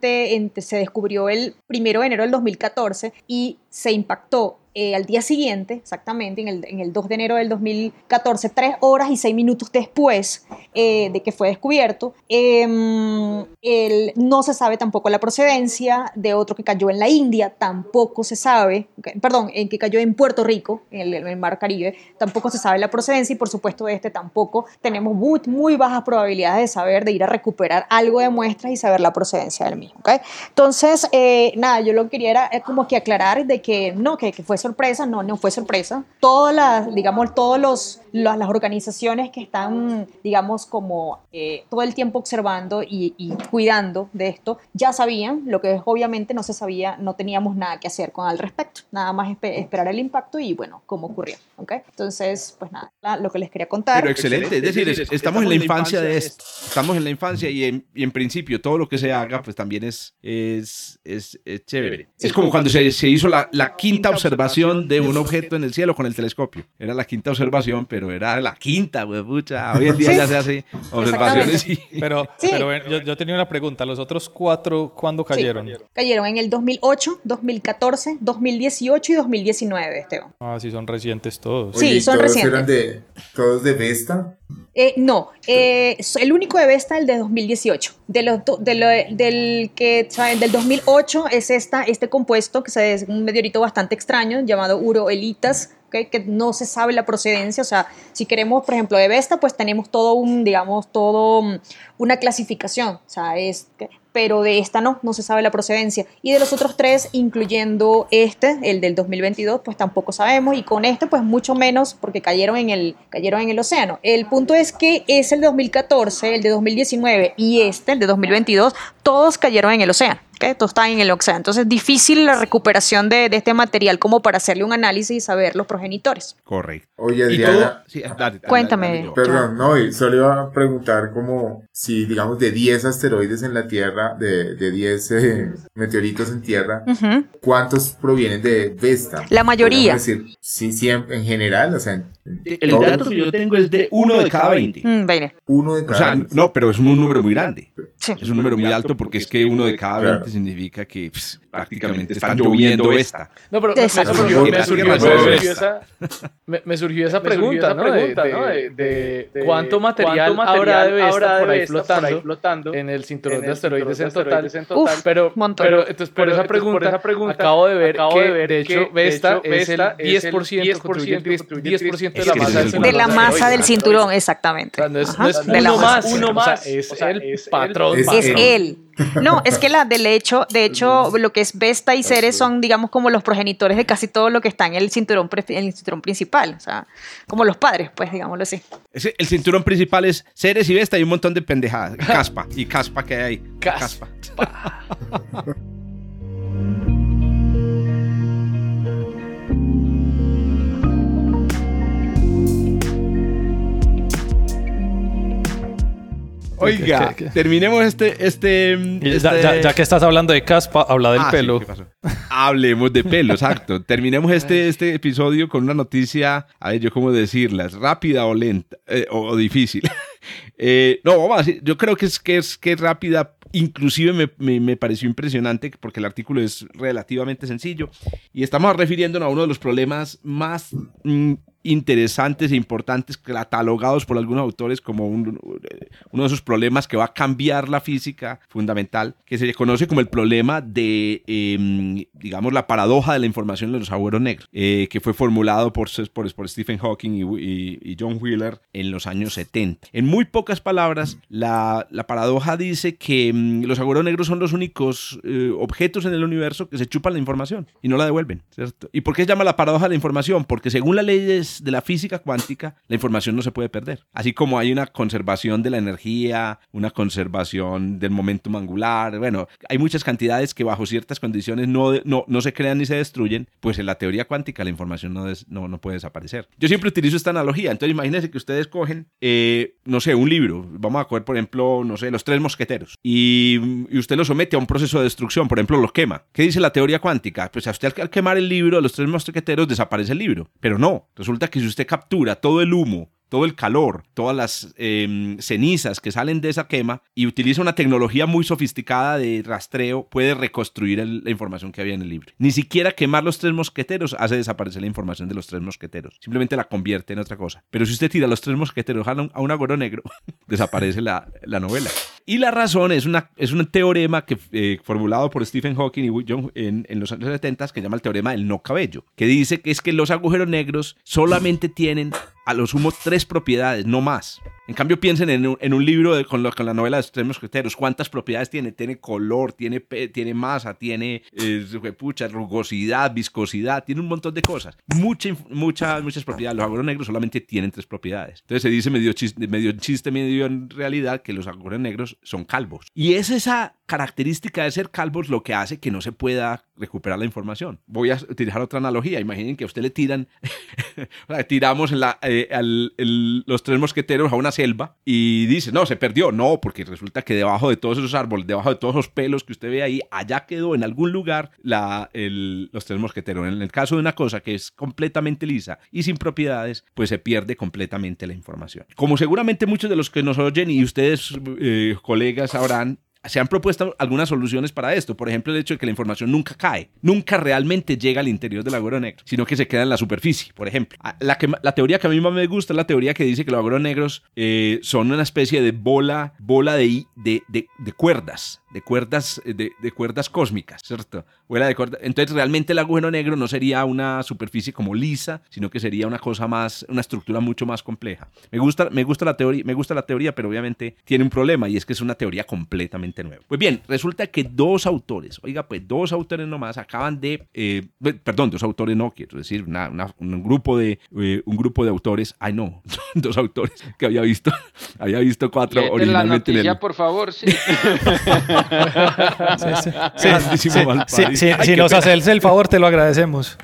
se descubrió el primero de enero del 2014 y se impactó eh, al día siguiente, exactamente, en el, en el, 2 de enero del 2014, tres horas y seis minutos después eh, de que fue descubierto, em, el, no se sabe tampoco la procedencia de otro que cayó en la India, tampoco se sabe, perdón, en que cayó en Puerto Rico, en el, Mar Caribe, tampoco se sabe la procedencia y por supuesto de este tampoco tenemos muy, muy bajas probabilidades de saber, de ir a recuperar algo de muestras y saber la procedencia del mismo. ¿okay? Entonces, eh, nada, yo lo que quería era como que aclarar de que no, que, que fue sorpresa, no, no fue sorpresa. Todas las, digamos, todos los, las, organizaciones que están, digamos, como eh, todo el tiempo observando y, cuidando de esto, ya sabían, lo que obviamente no se sabía, no teníamos nada que hacer con al respecto, nada más esperar el impacto y bueno, cómo ocurrió, ¿ok? Entonces, pues nada, lo que les quería contar. Pero excelente, es decir, estamos en la infancia de esto, estamos en la infancia y en, y en principio todo lo que se haga, pues también es, es, es, chévere. es como cuando se, se hizo la, la quinta observación de un objeto en el cielo con el telescopio. Era la quinta observación, pero era la quinta, güey, pucha. Hoy en día ya se hace observaciones y... Pero, pero yo, tenía una pregunta. ¿Los otros cuatro cuándo cayeron? Cayeron en el 2008, 2014, 2018 y 2019, Esteban. Ah, sí, son recientes todos. sí, son todos recientes. Eran de, ¿Todos de Vesta? Eh, no, eh, el único de Vesta el de 2018. De de del que del 2008 es esta, este compuesto que es un meteorito bastante extraño llamado uroelitas, que no se sabe la procedencia. O sea, si queremos, por ejemplo, de Vesta, pues tenemos todo un, digamos, todo una clasificación. O sea, es pero de esta no, no se sabe la procedencia. Y de los otros tres, incluyendo este, el del 2022, pues tampoco sabemos. Y con este, pues mucho menos, porque cayeron en el, cayeron en el océano. El punto es que es el de 2014, el de 2019 y este, el de 2022, todos cayeron en el océano. ¿Okay? Todos están en el océano. Entonces, difícil la recuperación de, de, este material como para hacerle un análisis y saber los progenitores. Correcto. Oye, Adriana. Cuéntame. Perdón, no, solo iba a preguntar como si, digamos, de 10 asteroides en la Tierra, de, de 10 eh, meteoritos en Tierra, ¿cuántos provienen de Vesta? La mayoría. decir, sí, siempre, en general, o sea, el dato que yo tengo es de uno de cada 20. Mm, uno de cada o sea, No, pero es un número muy grande. Es un número muy alto porque es que uno de cada 20 significa que pues, prácticamente están lloviendo esta. No, pero me, surgió, me, surgió, esa, me, surgió esa pregunta, ¿no? De, cuánto material habrá de Vesta por ahí flotando en el cinturón de asteroides en total. Pero, pero entonces por esa pregunta acabo de ver que de hecho Vesta es el 10%, 10% de la masa del cinturón. De la masa del cinturón, exactamente. no es, uno más, uno más, es el patrón. Es él. No, es que la del hecho, de hecho, lo que es Vesta y Ceres son, digamos, como los progenitores de casi todo lo que está en el cinturón, en el cinturón principal. O sea, como los padres, pues, digámoslo así. El cinturón principal es Ceres y Vesta y un montón de pendejadas. Caspa. y caspa que hay ahí. Caspa. Oiga, terminemos este... este, este... Ya, que estás hablando de caspa, habla del ah, pelo. Hablemos de pelo, exacto. Terminemos este, este episodio con una noticia, a ver, yo cómo decirlas, rápida o lenta, eh, o, difícil. Eh, no, vamos a decir, yo creo que es, que es, que es rápida, inclusive me, me, pareció impresionante porque el artículo es relativamente sencillo y estamos refiriéndonos a uno de los problemas más... Mm, interesantes e importantes, catalogados por algunos autores como uno de esos problemas que va a cambiar la física fundamental, que se conoce como el problema de, em, digamos, la paradoja de la información de los agujeros negros, eh, que fue formulado por, por, por Stephen Hawking y, John Wheeler en los años 70. En muy pocas palabras, la, la paradoja dice que em, los agujeros negros son los únicos eh, objetos en el universo que se chupan la información y no la devuelven, ¿cierto? ¿Y por qué se llama la paradoja de la información? Porque según las leyes de la física cuántica, la información no se puede perder. Así como hay una conservación de la energía, una conservación del momento angular, bueno, hay muchas cantidades que bajo ciertas condiciones no, no, no se crean ni se destruyen, pues en la teoría cuántica la información no, no, no, puede desaparecer. Yo siempre utilizo esta analogía, entonces imagínense que ustedes cogen, eh, no sé, un libro, vamos a coger por ejemplo, no sé, los tres mosqueteros, y, usted lo somete a un proceso de destrucción, por ejemplo, los quema. ¿Qué dice la teoría cuántica? Pues a usted al quemar el libro los tres mosqueteros desaparece el libro, pero no, resulta que si usted captura todo el humo todo el calor, todas las em, cenizas que salen de esa quema y utiliza una tecnología muy sofisticada de rastreo, puede reconstruir la información que había en el libro. Ni siquiera quemar los tres mosqueteros hace desaparecer la información de los tres mosqueteros. Simplemente la convierte en otra cosa. Pero si usted tira los tres mosqueteros a un, a negro, desaparece la, novela. Y la razón es, una, es un teorema que, eh, formulado por Stephen Hawking y John en, en los años 70 que se llama el teorema del no cabello, que dice que es que los agujeros negros solamente tienen a lo sumo tres propiedades, no más. En cambio, piensen en un, libro con, la novela de tres mosqueteros. ¿Cuántas propiedades tiene? Tiene color, tiene, tiene masa, tiene eh, rugosidad, viscosidad, tiene un montón de cosas. Mucha, muchas, muchas propiedades. Los agujeros negros solamente tienen tres propiedades. Entonces se dice medio chiste, medio chiste, medio en realidad que los agujeros negros son calvos. Y es esa característica de ser calvos lo que hace que no se pueda recuperar la información. Voy a utilizar otra analogía. Imaginen que a usted le tiran, tiramos eh, los tres mosqueteros a una selva y dice, no, se perdió. No, porque resulta que debajo de todos esos árboles, debajo de todos esos pelos que usted ve ahí, allá quedó en algún lugar la, los tres mosqueteros. En el caso de una cosa que es completamente lisa y sin propiedades, pues se pierde completamente la información. Como seguramente muchos de los que nos oyen y ustedes, eh, colegas, sabrán, se han propuesto algunas soluciones para esto. Por ejemplo, el hecho de que la información nunca cae, nunca realmente llega al interior del agujero negro, sino que se queda en la superficie, por ejemplo. Ah, la, teoría que a mí más me gusta es la teoría que dice que los agujeros negros eh, son una especie de bola, bola de, de, de cuerdas de cuerdas, eh, de, cuerdas cósmicas, ¿cierto? de Entonces realmente el agujero negro no sería una superficie como lisa, sino que sería una cosa más, una estructura mucho más compleja. Me gusta, me gusta, la, teoría, me gusta la teoría, pero obviamente tiene un problema y es que es una teoría completamente nueva. Pues bien, resulta que dos autores, oiga, pues dos autores nomás acaban de, eh, perdón, dos autores no, quiero decir, un, grupo de, eh, un grupo de autores, ay no, dos autores que había visto, había visto cuatro originalmente. La noticia, por favor, sí. si nos haces el favor, te lo agradecemos.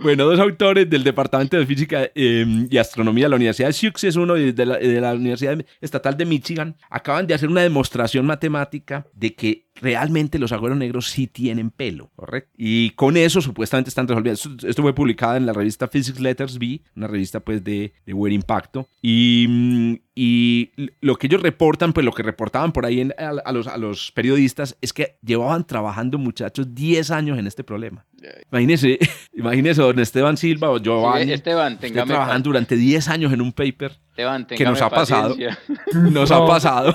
Bueno, dos autores del Departamento de Física em, y Astronomía de la Universidad de Sioux, es uno de la, de la Universidad Estatal de Michigan, acaban de hacer una demostración matemática de que realmente los agujeros negros sí tienen pelo, ¿correcto? Y con eso supuestamente están resolviendo. Esto, fue publicado en la revista Physics Letters B, una revista pues de, de buen impacto. Y, mm, y, lo que ellos reportan, pues lo que reportaban por ahí a, los, a los periodistas es que llevaban trabajando muchachos 10 años en este problema. Imagínese, imagínese don Esteban Silva o Giovanni. Esteban, trabajando durante 10 años en un paper que nos ha pasado. Nos ha pasado.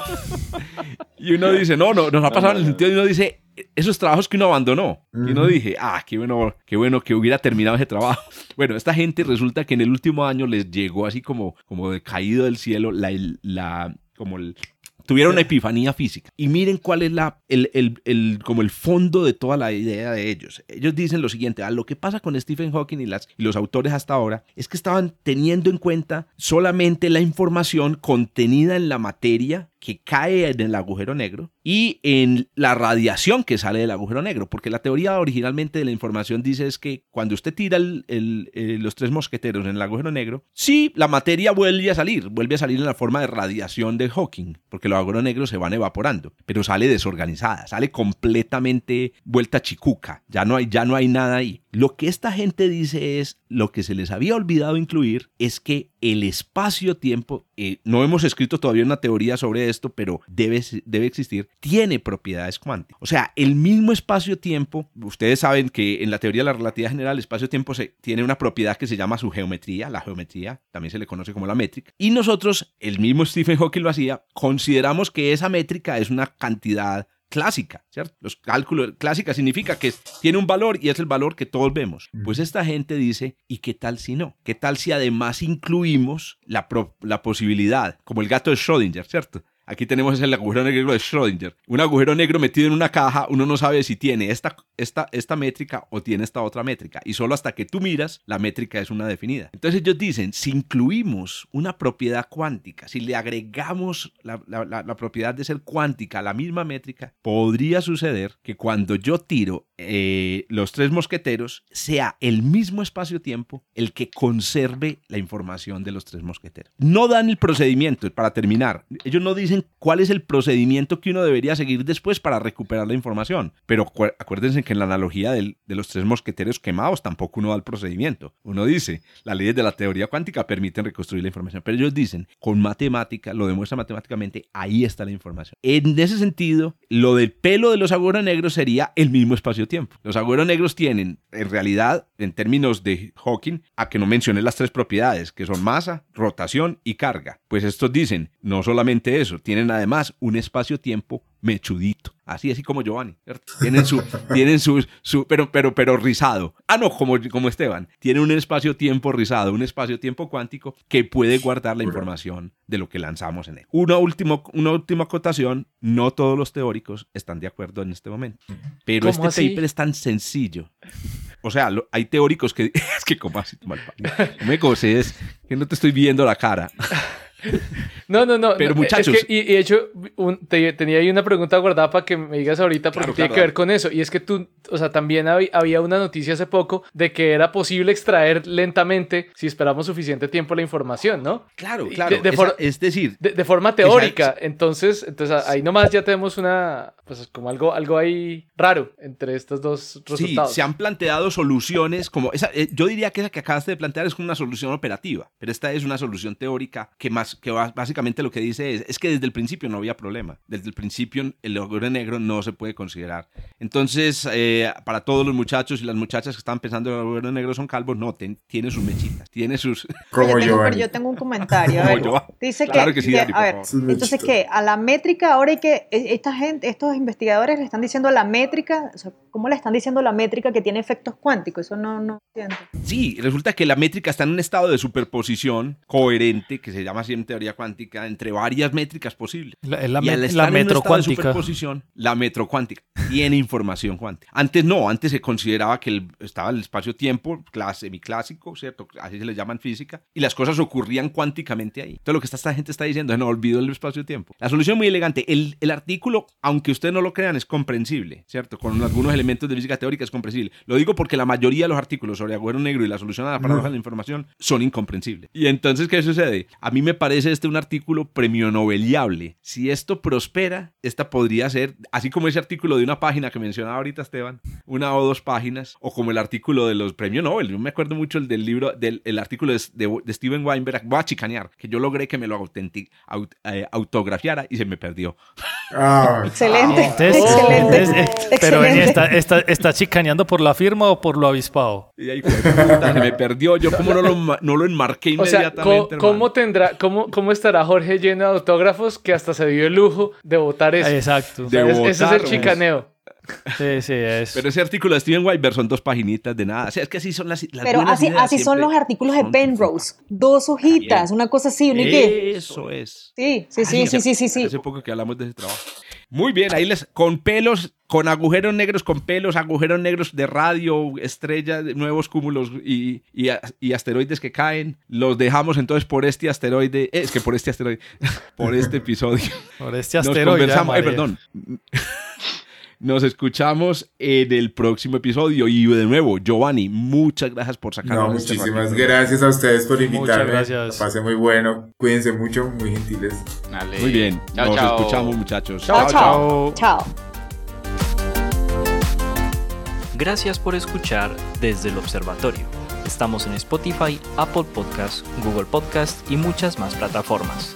y uno dice, no, no, nos ha pasado en el sentido de uno dice, esos trabajos que uno abandonó. Y uno dije, ah, qué bueno, qué bueno que hubiera terminado ese trabajo. Bueno, esta gente resulta que en el último año les llegó así como, como de caído del cielo la, la como el, tuvieron una epifanía física. Y miren cuál es la, el, el, el, como el fondo de toda la idea de ellos. Ellos dicen lo siguiente, a ah, lo que pasa con Stephen Hawking y, las, y los autores hasta ahora es que estaban teniendo en cuenta solamente la información contenida en la materia que cae en el agujero negro y en la radiación que sale del agujero negro, porque la teoría originalmente de la información dice es que cuando usted tira eh, los tres mosqueteros en el agujero negro, sí, la materia vuelve a salir, vuelve a salir en la forma de radiación de Hawking, porque los agujeros negros se van evaporando, pero sale desorganizada, sale completamente vuelta chicuca, ya no hay, ya no hay nada ahí. Lo que esta gente dice es, lo que se les había olvidado incluir es que el espacio-tiempo, eh, no hemos escrito todavía una teoría sobre esto, pero debe, debe existir, tiene propiedades cuánticas. O sea, el mismo espacio-tiempo, ustedes saben que en la teoría de la relatividad general, el espacio-tiempo tiene una propiedad que se llama su geometría, la geometría también se le conoce como la métrica, y nosotros, el mismo Stephen Hawking lo hacía, consideramos que esa métrica es una cantidad clásica, ¿cierto? Los cálculos clásica significa que tiene un valor y es el valor que todos vemos. Pues esta gente dice, ¿y qué tal si no? ¿Qué tal si además incluimos la, la posibilidad, como el gato de Schrödinger, ¿cierto? Aquí tenemos el agujero negro de Schrödinger. Un agujero negro metido en una caja, uno no sabe si tiene esta, esta, esta métrica o tiene esta otra métrica. Y solo hasta que tú miras, la métrica es una definida. Entonces ellos dicen, si incluimos una propiedad cuántica, si le agregamos la, la propiedad de ser cuántica a la misma métrica, podría suceder que cuando yo tiro eh, los tres mosqueteros sea el mismo espacio-tiempo el que conserve la información de los tres mosqueteros. No dan el procedimiento, para terminar, ellos no dicen cuál es el procedimiento que uno debería seguir después para recuperar la información, pero acuérdense que en la analogía de los tres mosqueteros quemados tampoco uno da el procedimiento. Uno dice, las leyes de la teoría cuántica permiten reconstruir la información, pero ellos dicen, con matemática, lo demuestra matemáticamente, ahí está la información. En ese sentido, lo del pelo de los agujeros negros sería el mismo espacio-tiempo tiempo. Los agujeros negros tienen, en realidad, en términos de Hawking, a que no mencione las tres propiedades, que son masa, rotación y carga. Pues estos dicen, no solamente eso, tienen además un espacio-tiempo mechudito. Así, así como Giovanni. Tienen su, tienen su, su, pero, pero, pero rizado. Ah, no, como, como Esteban. Tiene un espacio-tiempo rizado, un espacio-tiempo cuántico que puede guardar la información de lo que lanzamos en él. Una, último, una última acotación. No todos los teóricos están de acuerdo en este momento. Pero este paper es tan sencillo. O sea, hay teóricos que... es que como así, mal, me es que no te estoy viendo la cara. No, no, no. Pero muchachos. y, de hecho, tenía ahí una pregunta guardada para que me digas ahorita porque tiene que ver con eso. Y es que tú, o sea, también había una noticia hace poco de que era posible extraer lentamente si esperamos suficiente tiempo la información, ¿no? Claro, claro. es decir, de, forma teórica. Entonces, entonces ahí nomás ya tenemos una, pues como algo, algo ahí raro entre estos dos resultados. Sí, se han planteado soluciones como esa. Eh, yo diría que esa que acabaste de plantear es como una solución operativa, pero esta es una solución teórica que más que básicamente lo que dice es, es que desde el principio no había problema. Desde el principio el agujero negro no se puede considerar. Entonces, eh, para todos los muchachos y las muchachas que están pensando que el agujero negro son calvos, no, tiene sus mechitas, tiene sus... Como yo, pero yo tengo un comentario. dice que, sí, a ver, entonces que a la métrica ahora hay que, e, esta gente, estos investigadores le están diciendo a la métrica, ¿cómo le están diciendo la métrica que tiene efectos cuánticos? Eso no, no entiendo. Sí, resulta que la métrica está en un estado de superposición coherente, que se llama así teoría cuántica entre varias métricas posibles. La, la, la metrocuántica. La metrocuántica tiene información cuántica. Antes no, antes se consideraba que el, estaba el espacio-tiempo semiclásico, ¿cierto? Así se le llama en física, y las cosas ocurrían cuánticamente ahí. Entonces lo que esta gente está diciendo es no olvido el espacio-tiempo. La solución muy elegante. El, el artículo, aunque ustedes no lo crean, es comprensible, ¿cierto? Con algunos elementos de física teórica es comprensible. Lo digo porque la mayoría de los artículos sobre agujero negro y la solución a la paradoja de la información son incomprensibles. Y entonces, ¿qué sucede? A mí me parece es este un artículo premio noveliable. Si esto prospera, esta podría ser, así como ese artículo de una página que mencionaba ahorita Esteban, una o dos páginas, o como el artículo de los premios Nobel. Yo me acuerdo mucho el del libro, del el artículo de, de, Steven Weinberg, voy a chicanear, que yo logré que me lo eh, autografiara y se me perdió. Ah. excelente. Excelente. pero ¿está, está, está, chicaneando por la firma o por lo avispado? Y ahí, se me perdió. Yo como no lo, no lo enmarqué inmediatamente. ¿cómo, tendrá, cómo ¿Cómo, estará Jorge lleno de autógrafos que hasta se dio el lujo de votar eso? Exacto. ese es el chicaneo. Sí, sí, es. Pero ese artículo de Steven Weber son dos paginitas de nada. O sea, es que así son las. Pero así, así son los artículos de Penrose. Dos hojitas, una cosa así. Eso es. Sí, sí, sí, sí, sí, sí, sí. Hace poco que hablamos de ese trabajo. Muy bien, ahí les. Con pelos, con agujeros negros, con pelos, agujeros negros de radio, estrellas, nuevos cúmulos y, y, asteroides que caen. Los dejamos entonces por este asteroide. Es que por este asteroide. por este episodio. Por este asteroide. Nos conversamos. perdón. Nos escuchamos en el próximo episodio. Y de nuevo, Giovanni, muchas gracias por sacarnos. No, este muchísimas gracias a ustedes por invitarme. Muchas gracias. Pasé muy bueno. Cuídense mucho, muy gentiles. Muy bien. Nos escuchamos, muchachos. chao. Chao. chao. Gracias por escuchar desde el observatorio. Estamos en Spotify, Apple Podcast, Google Podcast y muchas más plataformas.